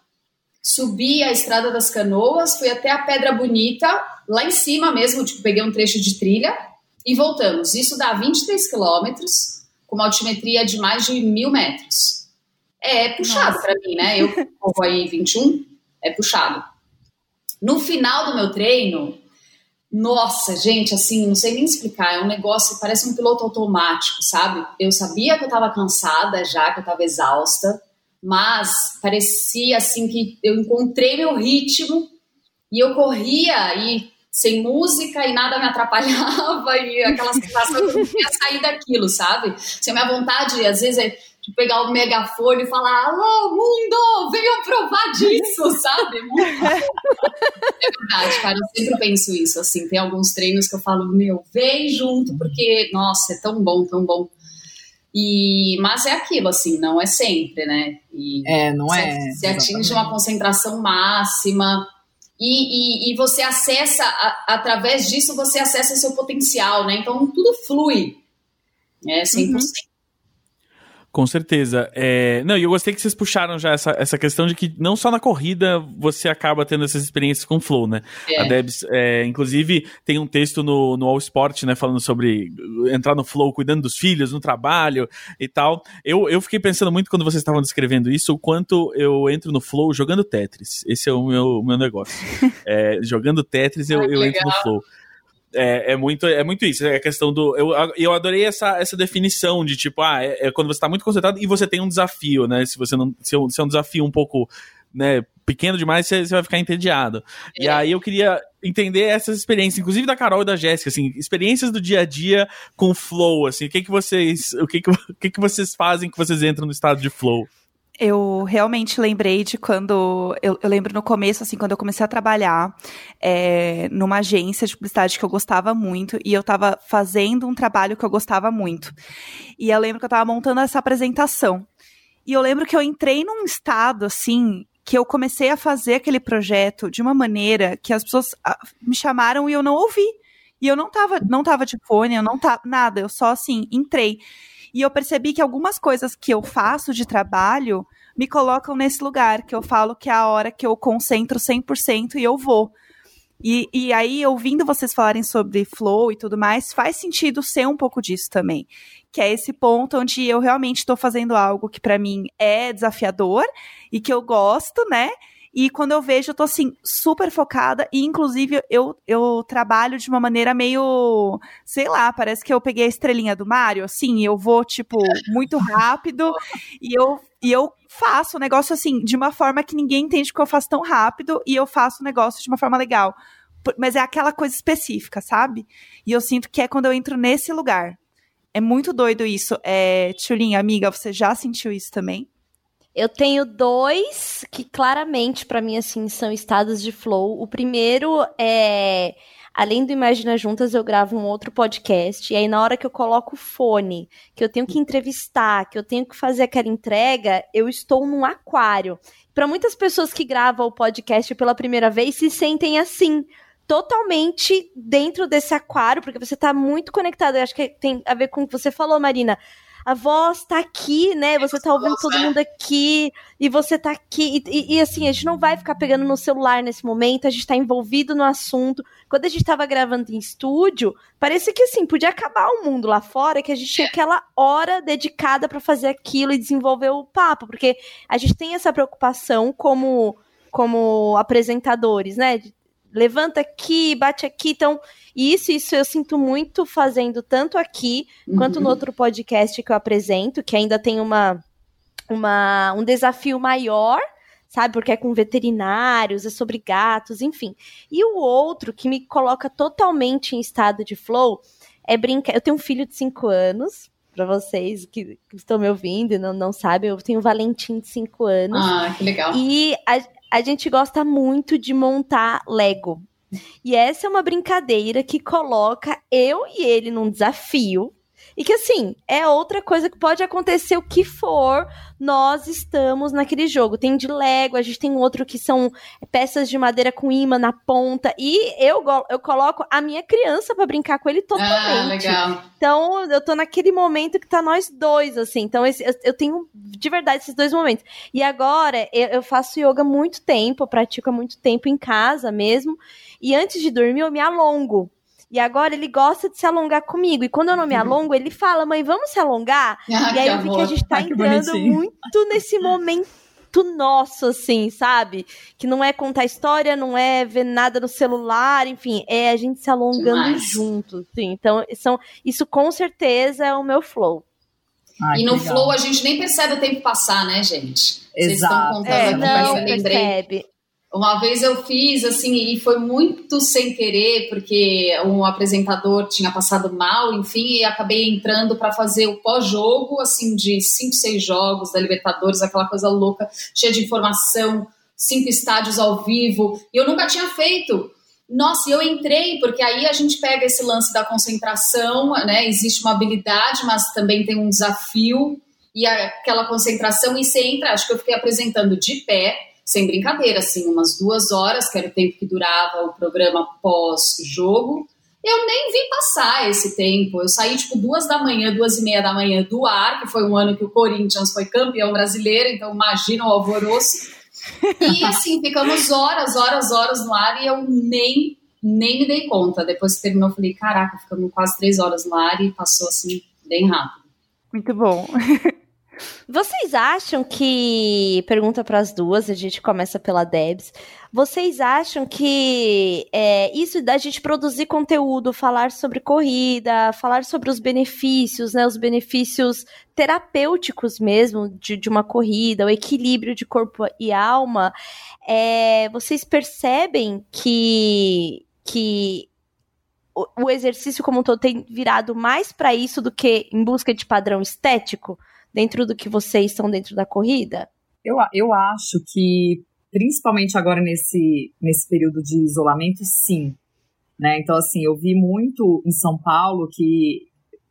subi a Estrada das Canoas, fui até a Pedra Bonita, lá em cima mesmo, tipo, peguei um trecho de trilha e voltamos. Isso dá 23 quilômetros, com uma altimetria de mais de mil metros. É, é puxado para mim, né? Eu corro aí 21, é puxado. No final do meu treino, nossa, gente, assim, não sei nem explicar, é um negócio, parece um piloto automático, sabe? Eu sabia que eu tava cansada já, que eu tava exausta, mas parecia assim que eu encontrei meu ritmo e eu corria e sem música e nada me atrapalhava e aquela sensação que eu não ia sair daquilo, sabe? Se a minha vontade, às vezes, é de pegar o megafone e falar: Alô, mundo, venham provar disso, sabe? é verdade, cara, eu sempre penso isso, assim. Tem alguns treinos que eu falo: Meu, vem junto, porque, nossa, é tão bom, tão bom. E, mas é aquilo, assim, não é sempre, né? E é, não é. Você atinge uma concentração máxima e, e, e você acessa, a, através disso, você acessa seu potencial, né? Então tudo flui, né? 100%. Uhum. Com certeza. É... Não, e eu gostei que vocês puxaram já essa, essa questão de que não só na corrida você acaba tendo essas experiências com flow, né? É. A Debs, é, inclusive, tem um texto no, no All Sport, né, falando sobre entrar no flow, cuidando dos filhos, no trabalho e tal. Eu, eu fiquei pensando muito quando vocês estavam descrevendo isso, o quanto eu entro no flow jogando Tetris. Esse é o meu, meu negócio. é, jogando Tetris, eu, eu entro no flow. É, é, muito, é muito isso, é a questão do. Eu, eu adorei essa, essa definição de tipo, ah, é, é quando você está muito concentrado e você tem um desafio, né? Se você não. Se é um, é desafio um pouco né, pequeno demais, você, você vai ficar entediado. É. E aí eu queria entender essas experiências, inclusive da Carol e da Jéssica, assim, experiências do dia a dia com flow, assim, o que que vocês, o que que, o que que vocês fazem que vocês entram no estado de flow? Eu realmente lembrei de quando. Eu, eu, lembro no começo, assim, quando eu comecei a trabalhar é, numa agência de publicidade que eu gostava muito, e eu estava fazendo um trabalho que eu gostava muito. E eu lembro que eu estava montando essa apresentação. E eu lembro que eu entrei num estado, assim, que eu comecei a fazer aquele projeto de uma maneira que as pessoas ah, me chamaram e eu não ouvi. E eu não tava, não tava de fone, eu não tava, nada, eu só, assim, entrei. E eu percebi que algumas coisas que eu faço de trabalho me colocam nesse lugar, que eu falo que é a hora que eu concentro 100% e eu vou. E, e aí, ouvindo vocês falarem sobre flow e tudo mais, faz sentido ser um pouco disso também. Que é esse ponto onde eu realmente estou fazendo algo que para mim é desafiador e que eu gosto, né? E quando eu vejo, eu tô assim, super focada. E, inclusive, eu, eu trabalho de uma maneira meio. Sei lá, parece que eu peguei a estrelinha do Mario, assim, eu vou, tipo, muito rápido. e eu, e eu faço o negócio assim, de uma forma que ninguém entende que eu faço tão rápido. E eu faço o negócio de uma forma legal. Mas é aquela coisa específica, sabe? E eu sinto que é quando eu entro nesse lugar. É muito doido isso. É, Tchulinha, amiga, você já sentiu isso também? Eu tenho dois que claramente para mim assim são estados de flow. O primeiro é além do Imagina Juntas, eu gravo um outro podcast. E aí, na hora que eu coloco o fone, que eu tenho que entrevistar, que eu tenho que fazer aquela entrega, eu estou num aquário. Para muitas pessoas que gravam o podcast pela primeira vez, se sentem assim. Totalmente dentro desse aquário, porque você está muito conectado. Eu acho que tem a ver com o que você falou, Marina a voz tá aqui, né? Você tá ouvindo todo mundo aqui e você tá aqui. E, e, assim, a gente não vai ficar pegando no celular nesse momento, a gente tá envolvido no assunto. Quando a gente tava gravando em estúdio, parecia que assim, podia acabar o mundo lá fora, que a gente tinha aquela hora dedicada para fazer aquilo e desenvolver o papo, porque a gente tem essa preocupação como como apresentadores, né? Levanta aqui, bate aqui. Então, isso, isso eu sinto muito fazendo tanto aqui uhum. quanto no outro podcast que eu apresento, que ainda tem uma, uma um desafio maior, sabe? Porque é com veterinários, é sobre gatos, enfim. E o outro que me coloca totalmente em estado de flow é brincar. Eu tenho um filho de 5 anos, para vocês que, que, estão me ouvindo e não, não sabem, eu tenho o Valentim de 5 anos. Ah, que legal. E a, a gente gosta muito de montar Lego. E essa é uma brincadeira que coloca eu e ele num desafio e que, assim, é outra coisa que pode acontecer o que for, nós estamos naquele jogo. Tem de Lego, a gente tem outro que são peças de madeira com imã na ponta. E eu, eu coloco a minha criança para brincar com ele ah, totalmente. Ah, legal. Então, eu tô naquele momento que tá nós dois, assim. Então, esse, eu, eu, tenho de verdade esses dois momentos. E agora, eu, eu faço yoga há muito tempo, eu pratico há muito tempo em casa mesmo. E antes de dormir, eu me alongo. E agora ele gosta de se alongar comigo. E quando eu não me alongo, ele fala, mãe, vamos se alongar? Ah, e aí eu vi que a gente tá entrando muito nesse momento nosso, assim, sabe? Que não é contar história, não é ver nada no celular, enfim, é a gente se alongando Demais. junto, assim. Então, são, isso com certeza é o meu flow. Ai, e no legal. flow a gente nem percebe o tempo passar, né, gente? Exato. Vocês estão contando é, aqui, não, percebe. Uma vez eu fiz assim, e foi muito sem querer, porque um apresentador tinha passado mal, enfim, e acabei entrando para fazer o pós-jogo, assim, de cinco, seis jogos da Libertadores, aquela coisa louca, cheia de informação, cinco estádios ao vivo, e eu nunca tinha feito. Nossa, eu entrei, porque aí a gente pega esse lance da concentração, né? Existe uma habilidade, mas também tem um desafio, e aquela concentração, e você entra, acho que eu fiquei apresentando de pé sem brincadeira, assim, umas duas horas, que era o tempo que durava o programa pós-jogo. Eu nem vi passar esse tempo. Eu saí, tipo, duas da manhã, duas e meia da manhã do ar, que foi um ano que o Corinthians foi campeão brasileiro, então imagina o alvoroço. E assim, ficamos horas, horas, horas no ar e eu nem, nem me dei conta. Depois que terminou, eu falei, caraca, ficamos quase três horas no ar e passou assim, bem rápido. Muito bom. Vocês acham que. Pergunta para as duas, a gente começa pela Debs. Vocês acham que é, isso da gente produzir conteúdo, falar sobre corrida, falar sobre os benefícios, né? Os benefícios terapêuticos mesmo de, de uma corrida, o equilíbrio de corpo e alma, é, vocês percebem que, que o, o exercício como um todo tem virado mais para isso do que em busca de padrão estético? Dentro do que vocês são dentro da corrida? Eu, eu acho que, principalmente agora nesse, nesse período de isolamento, sim. Né? Então, assim, eu vi muito em São Paulo que,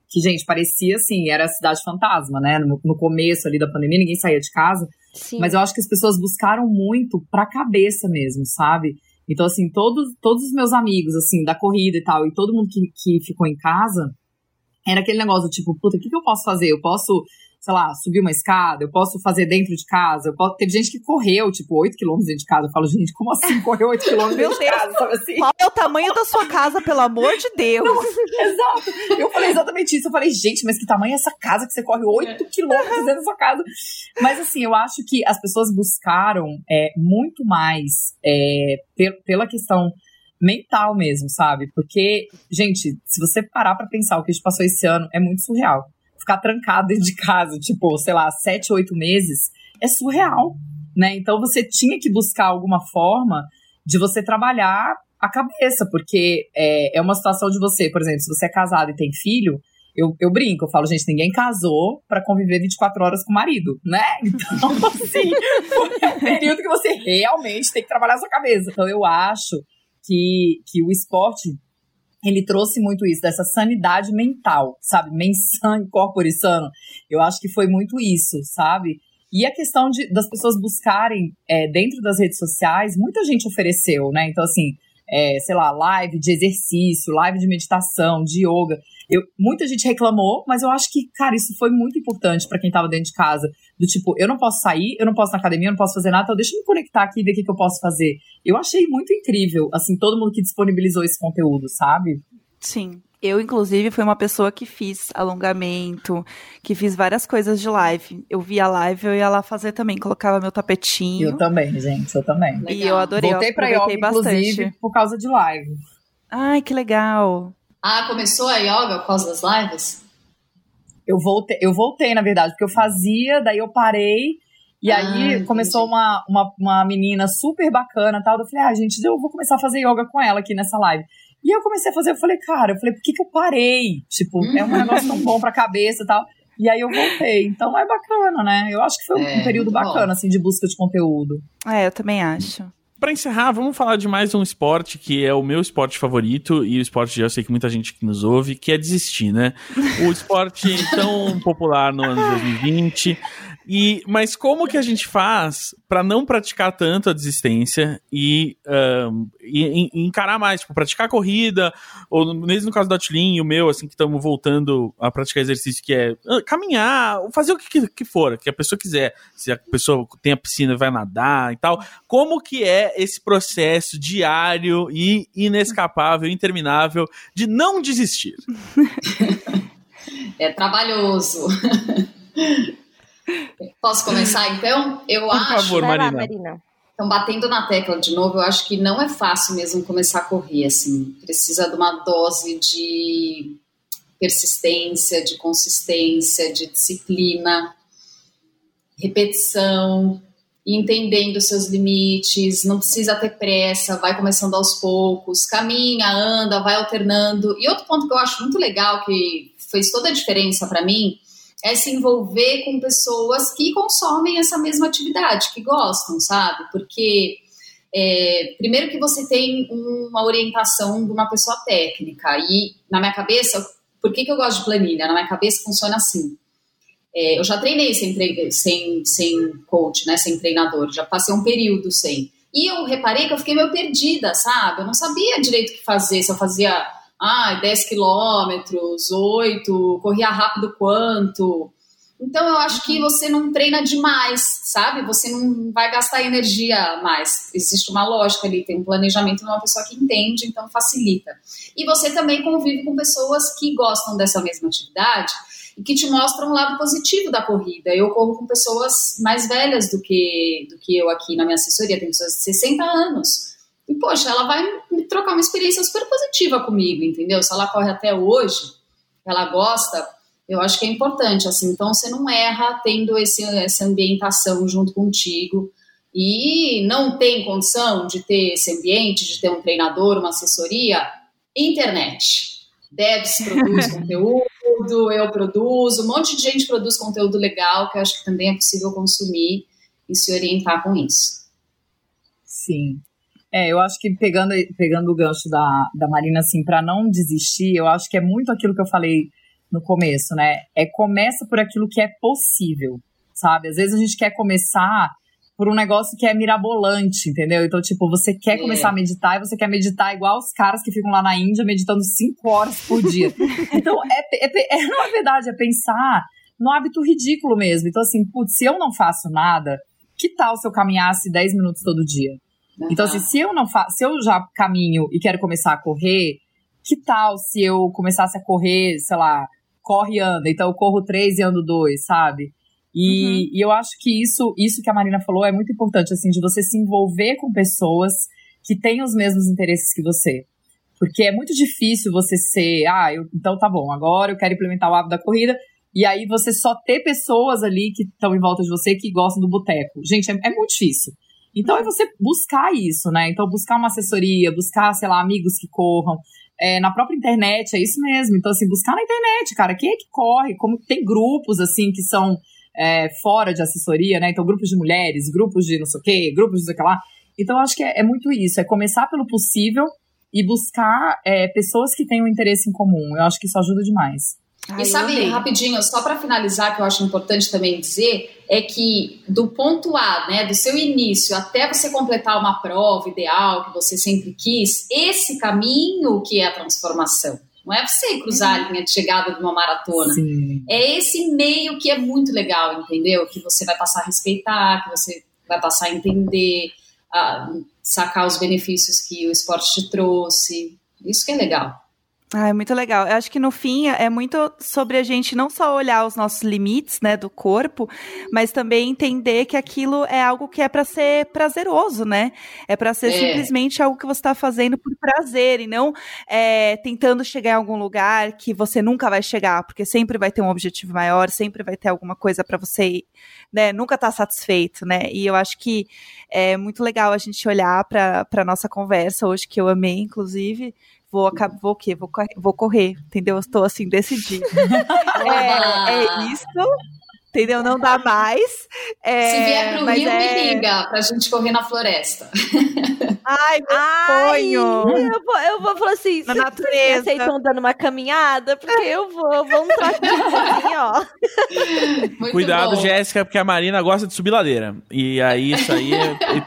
que gente, parecia assim, era a cidade fantasma, né? No, no começo ali da pandemia, ninguém saía de casa. Sim. Mas eu acho que as pessoas buscaram muito pra cabeça mesmo, sabe? Então, assim, todos, todos os meus amigos, assim, da corrida e tal, e todo mundo que, que ficou em casa, era aquele negócio, tipo, puta, o que, que eu posso fazer? Eu posso sei lá, subir uma escada, eu posso fazer dentro de casa. Eu posso... Teve gente que correu, tipo, 8 quilômetros dentro de casa. Eu falo, gente, como assim correu 8 quilômetros dentro de casa? Sabe assim? Qual é o tamanho da sua casa, pelo amor de Deus? Não, exato. Eu falei exatamente isso. Eu falei, gente, mas que tamanho é essa casa que você corre 8 quilômetros dentro da sua casa? Mas assim, eu acho que as pessoas buscaram é, muito mais é, pela questão mental mesmo, sabe? Porque, gente, se você parar para pensar o que a gente passou esse ano, é muito surreal ficar trancado dentro de casa, tipo, sei lá, sete, oito meses, é surreal, né? Então você tinha que buscar alguma forma de você trabalhar a cabeça, porque é, é uma situação de você, por exemplo, se você é casado e tem filho, eu, eu brinco, eu falo, gente, ninguém casou para conviver 24 horas com o marido, né? Então, assim, é um período que você realmente tem que trabalhar a sua cabeça. Então, eu acho que, que o esporte ele trouxe muito isso, dessa sanidade mental, sabe? Mensano, corpore sano. Eu acho que foi muito isso, sabe? E a questão de, das pessoas buscarem é, dentro das redes sociais, muita gente ofereceu, né? Então, assim, é, sei lá, live de exercício, live de meditação, de yoga. Eu, muita gente reclamou, mas eu acho que, cara, isso foi muito importante para quem tava dentro de casa. Do tipo, eu não posso sair, eu não posso na academia, eu não posso fazer nada, então deixa eu me conectar aqui e ver o que, que eu posso fazer. Eu achei muito incrível, assim, todo mundo que disponibilizou esse conteúdo, sabe? Sim. Eu, inclusive, fui uma pessoa que fiz alongamento, que fiz várias coisas de live. Eu via live, eu ia lá fazer também, colocava meu tapetinho. Eu também, gente, eu também. Legal. E eu adorei, Voltei eu pra yoga, bastante. inclusive, por causa de live. Ai, que legal. Ah, começou a yoga por causa das lives? Eu voltei, eu voltei, na verdade, porque eu fazia, daí eu parei, e ah, aí entendi. começou uma, uma, uma menina super bacana tal. Eu falei, ah, gente, eu vou começar a fazer yoga com ela aqui nessa live. E eu comecei a fazer, eu falei, cara, eu falei, por que, que eu parei? Tipo, é um negócio tão bom pra cabeça e tal. E aí eu voltei. Então é bacana, né? Eu acho que foi é, um período bacana, bom. assim, de busca de conteúdo. É, eu também acho. Para encerrar, vamos falar de mais um esporte que é o meu esporte favorito e o esporte já sei que muita gente que nos ouve, que é desistir, né? O esporte tão popular no ano de 2020. E, mas como que a gente faz para não praticar tanto a desistência e, um, e, e, encarar mais, tipo, praticar corrida, ou mesmo no caso da Tilin e o meu, assim, que estamos voltando a praticar exercício, que é uh, caminhar, fazer o que, que for, que a pessoa quiser. Se a pessoa tem a piscina, vai nadar e tal. Como que é esse processo diário e inescapável, interminável de não desistir? é trabalhoso. Posso começar então? Eu Por acho. Por favor, Marina. Lá, Marina. Então, batendo na tecla de novo, eu acho que não é fácil mesmo começar a correr, assim. Precisa de uma dose de persistência, de consistência, de disciplina, repetição, entendendo seus limites, não precisa ter pressa, vai começando aos poucos, caminha, anda, vai alternando. E outro ponto que eu acho muito legal, que fez toda a diferença para mim, é se envolver com pessoas que consomem essa mesma atividade, que gostam, sabe? Porque é, primeiro que você tem uma orientação de uma pessoa técnica e na minha cabeça, por que, que eu gosto de planilha? Na minha cabeça funciona assim. É, eu já treinei sem, sem, sem coach, né, sem treinador, já passei um período sem. E eu reparei que eu fiquei meio perdida, sabe? Eu não sabia direito o que fazer, se eu fazia ah, 10 quilômetros, 8, corria rápido quanto. Então eu acho que você não treina demais, sabe? Você não vai gastar energia mais. Existe uma lógica ali, tem um planejamento de uma pessoa que entende, então facilita. E você também convive com pessoas que gostam dessa mesma atividade e que te mostram um lado positivo da corrida. Eu corro com pessoas mais velhas do que, do que eu aqui na minha assessoria, tem pessoas de 60 anos. E, poxa, ela vai me trocar uma experiência super positiva comigo, entendeu? Se ela corre até hoje, ela gosta, eu acho que é importante, assim. Então, você não erra tendo esse, essa ambientação junto contigo e não tem condição de ter esse ambiente, de ter um treinador, uma assessoria, internet. Debs produz conteúdo, eu produzo, um monte de gente produz conteúdo legal que eu acho que também é possível consumir e se orientar com isso. Sim. É, eu acho que pegando, pegando o gancho da, da Marina, assim, para não desistir, eu acho que é muito aquilo que eu falei no começo, né? É começa por aquilo que é possível, sabe? Às vezes a gente quer começar por um negócio que é mirabolante, entendeu? Então, tipo, você quer é. começar a meditar e você quer meditar igual os caras que ficam lá na Índia meditando cinco horas por dia. então, é, é, é, não é verdade, é pensar no hábito ridículo mesmo. Então, assim, putz, se eu não faço nada, que tal se eu caminhasse 10 minutos todo dia? Uhum. Então, assim, se eu não faço, se eu já caminho e quero começar a correr, que tal se eu começasse a correr, sei lá, corre e anda, então eu corro três e ando dois, sabe? E, uhum. e, eu acho que isso, isso que a Marina falou é muito importante, assim, de você se envolver com pessoas que têm os mesmos interesses que você. Porque é muito difícil você ser, ah, eu, então tá bom, agora eu quero implementar o hábito da corrida, e aí você só ter pessoas ali que estão em volta de você que gostam do boteco. Gente, é, é muito difícil. Então é você buscar isso, né? Então buscar uma assessoria, buscar, sei lá, amigos que corram. É, na própria internet, é isso mesmo. Então, assim, buscar na internet, cara, quem é que corre? Como tem grupos, assim, que são é, fora de assessoria, né? Então, grupos de mulheres, grupos de não sei o quê, grupos de sei o que lá. Então, acho que é, é muito isso, é começar pelo possível e buscar é, pessoas que tenham interesse em comum. Eu acho que isso ajuda demais. Ai, e sabe, rapidinho, só para finalizar, que eu acho importante também dizer, é que do ponto A, né, do seu início até você completar uma prova ideal que você sempre quis, esse caminho que é a transformação. Não é você cruzar a linha de chegada de uma maratona. Sim. É esse meio que é muito legal, entendeu? Que você vai passar a respeitar, que você vai passar a entender, a sacar os benefícios que o esporte te trouxe. Isso que é legal. Ah, é muito legal. Eu acho que no fim é muito sobre a gente não só olhar os nossos limites, né, do corpo, mas também entender que aquilo é algo que é para ser prazeroso, né? É para ser é. simplesmente algo que você está fazendo por prazer e não é, tentando chegar em algum lugar que você nunca vai chegar, porque sempre vai ter um objetivo maior, sempre vai ter alguma coisa para você, né? Nunca tá satisfeito, né? E eu acho que é muito legal a gente olhar para para nossa conversa hoje que eu amei, inclusive vou, vou o quê? Vou, vou correr, entendeu? Estou assim, decidida. é, é isso entendeu? Não dá mais. É, Se vier pro Rio, é... me liga pra gente correr na floresta. Ai, meu Ai, sonho! Eu vou, eu vou falar assim, na natureza. vocês estão dando uma caminhada? Porque eu vou, vamos assim, ó. Muito Cuidado, bom. Jéssica, porque a Marina gosta de subir ladeira. E aí, isso aí,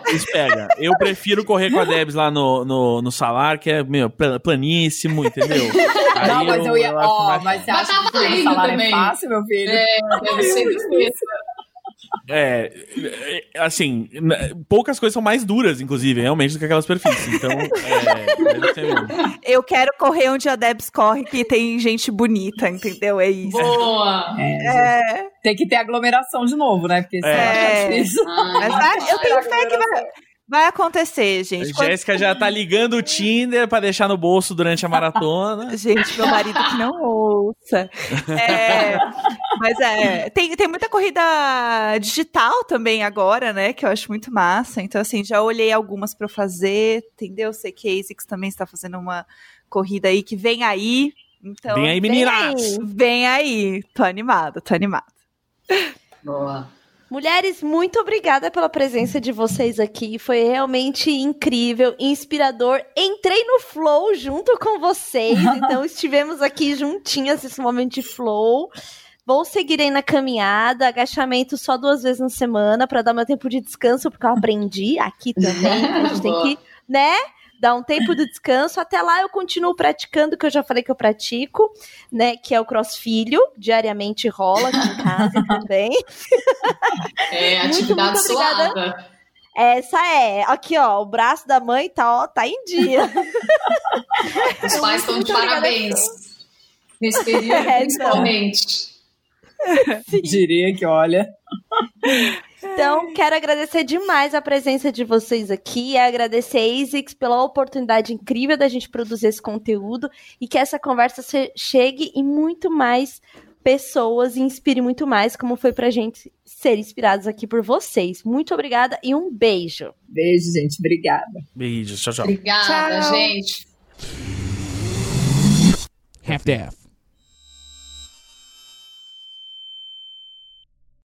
eles pega. Eu prefiro correr com a Debs lá no, no, no Salar, que é, meu, planíssimo, entendeu? Aí não, mas eu, eu ia, ó, mas você acha que o Salar é também. é fácil, meu filho? É, deve ser é, assim, poucas coisas são mais duras, inclusive, realmente, do que aquelas superfícies. Então, é, Eu quero correr onde a Debs corre, que tem gente bonita, entendeu? É isso. Boa! É, é. Tem que ter aglomeração de novo, né? Porque é. é isso. Mas, eu tenho fé que vai. Vai acontecer, gente. A Jéssica já tá ligando o Tinder para deixar no bolso durante a maratona. gente, meu marido que não ouça. É, mas é, tem, tem muita corrida digital também agora, né? Que eu acho muito massa. Então, assim, já olhei algumas para fazer, entendeu? Sei que a ASICS também está fazendo uma corrida aí que vem aí. Então, vem aí, meninas! Vem aí, vem aí. Tô animada, tô animada. Boa. Mulheres, muito obrigada pela presença de vocês aqui. Foi realmente incrível, inspirador. Entrei no flow junto com vocês, então estivemos aqui juntinhas nesse momento de flow. Vou seguir aí na caminhada, agachamento só duas vezes na semana para dar meu tempo de descanso, porque eu aprendi aqui também. A gente tem que, né? Dar um tempo do descanso. Até lá eu continuo praticando o que eu já falei que eu pratico, né? Que é o crossfilho. Diariamente rola aqui em casa também. É, atividade muito, muito suada. Essa é. Aqui, ó, o braço da mãe tá, ó, tá em dia. Os pais estão de parabéns. Nesse período, é, então. principalmente. Diria que, olha. Então, quero agradecer demais a presença de vocês aqui, e agradecer a ASICS pela oportunidade incrível da gente produzir esse conteúdo e que essa conversa chegue em muito mais pessoas e inspire muito mais, como foi pra gente ser inspirados aqui por vocês. Muito obrigada e um beijo. Beijo, gente. Obrigada. Beijo. Tchau, tchau. Obrigada, tchau. gente. Half-Death.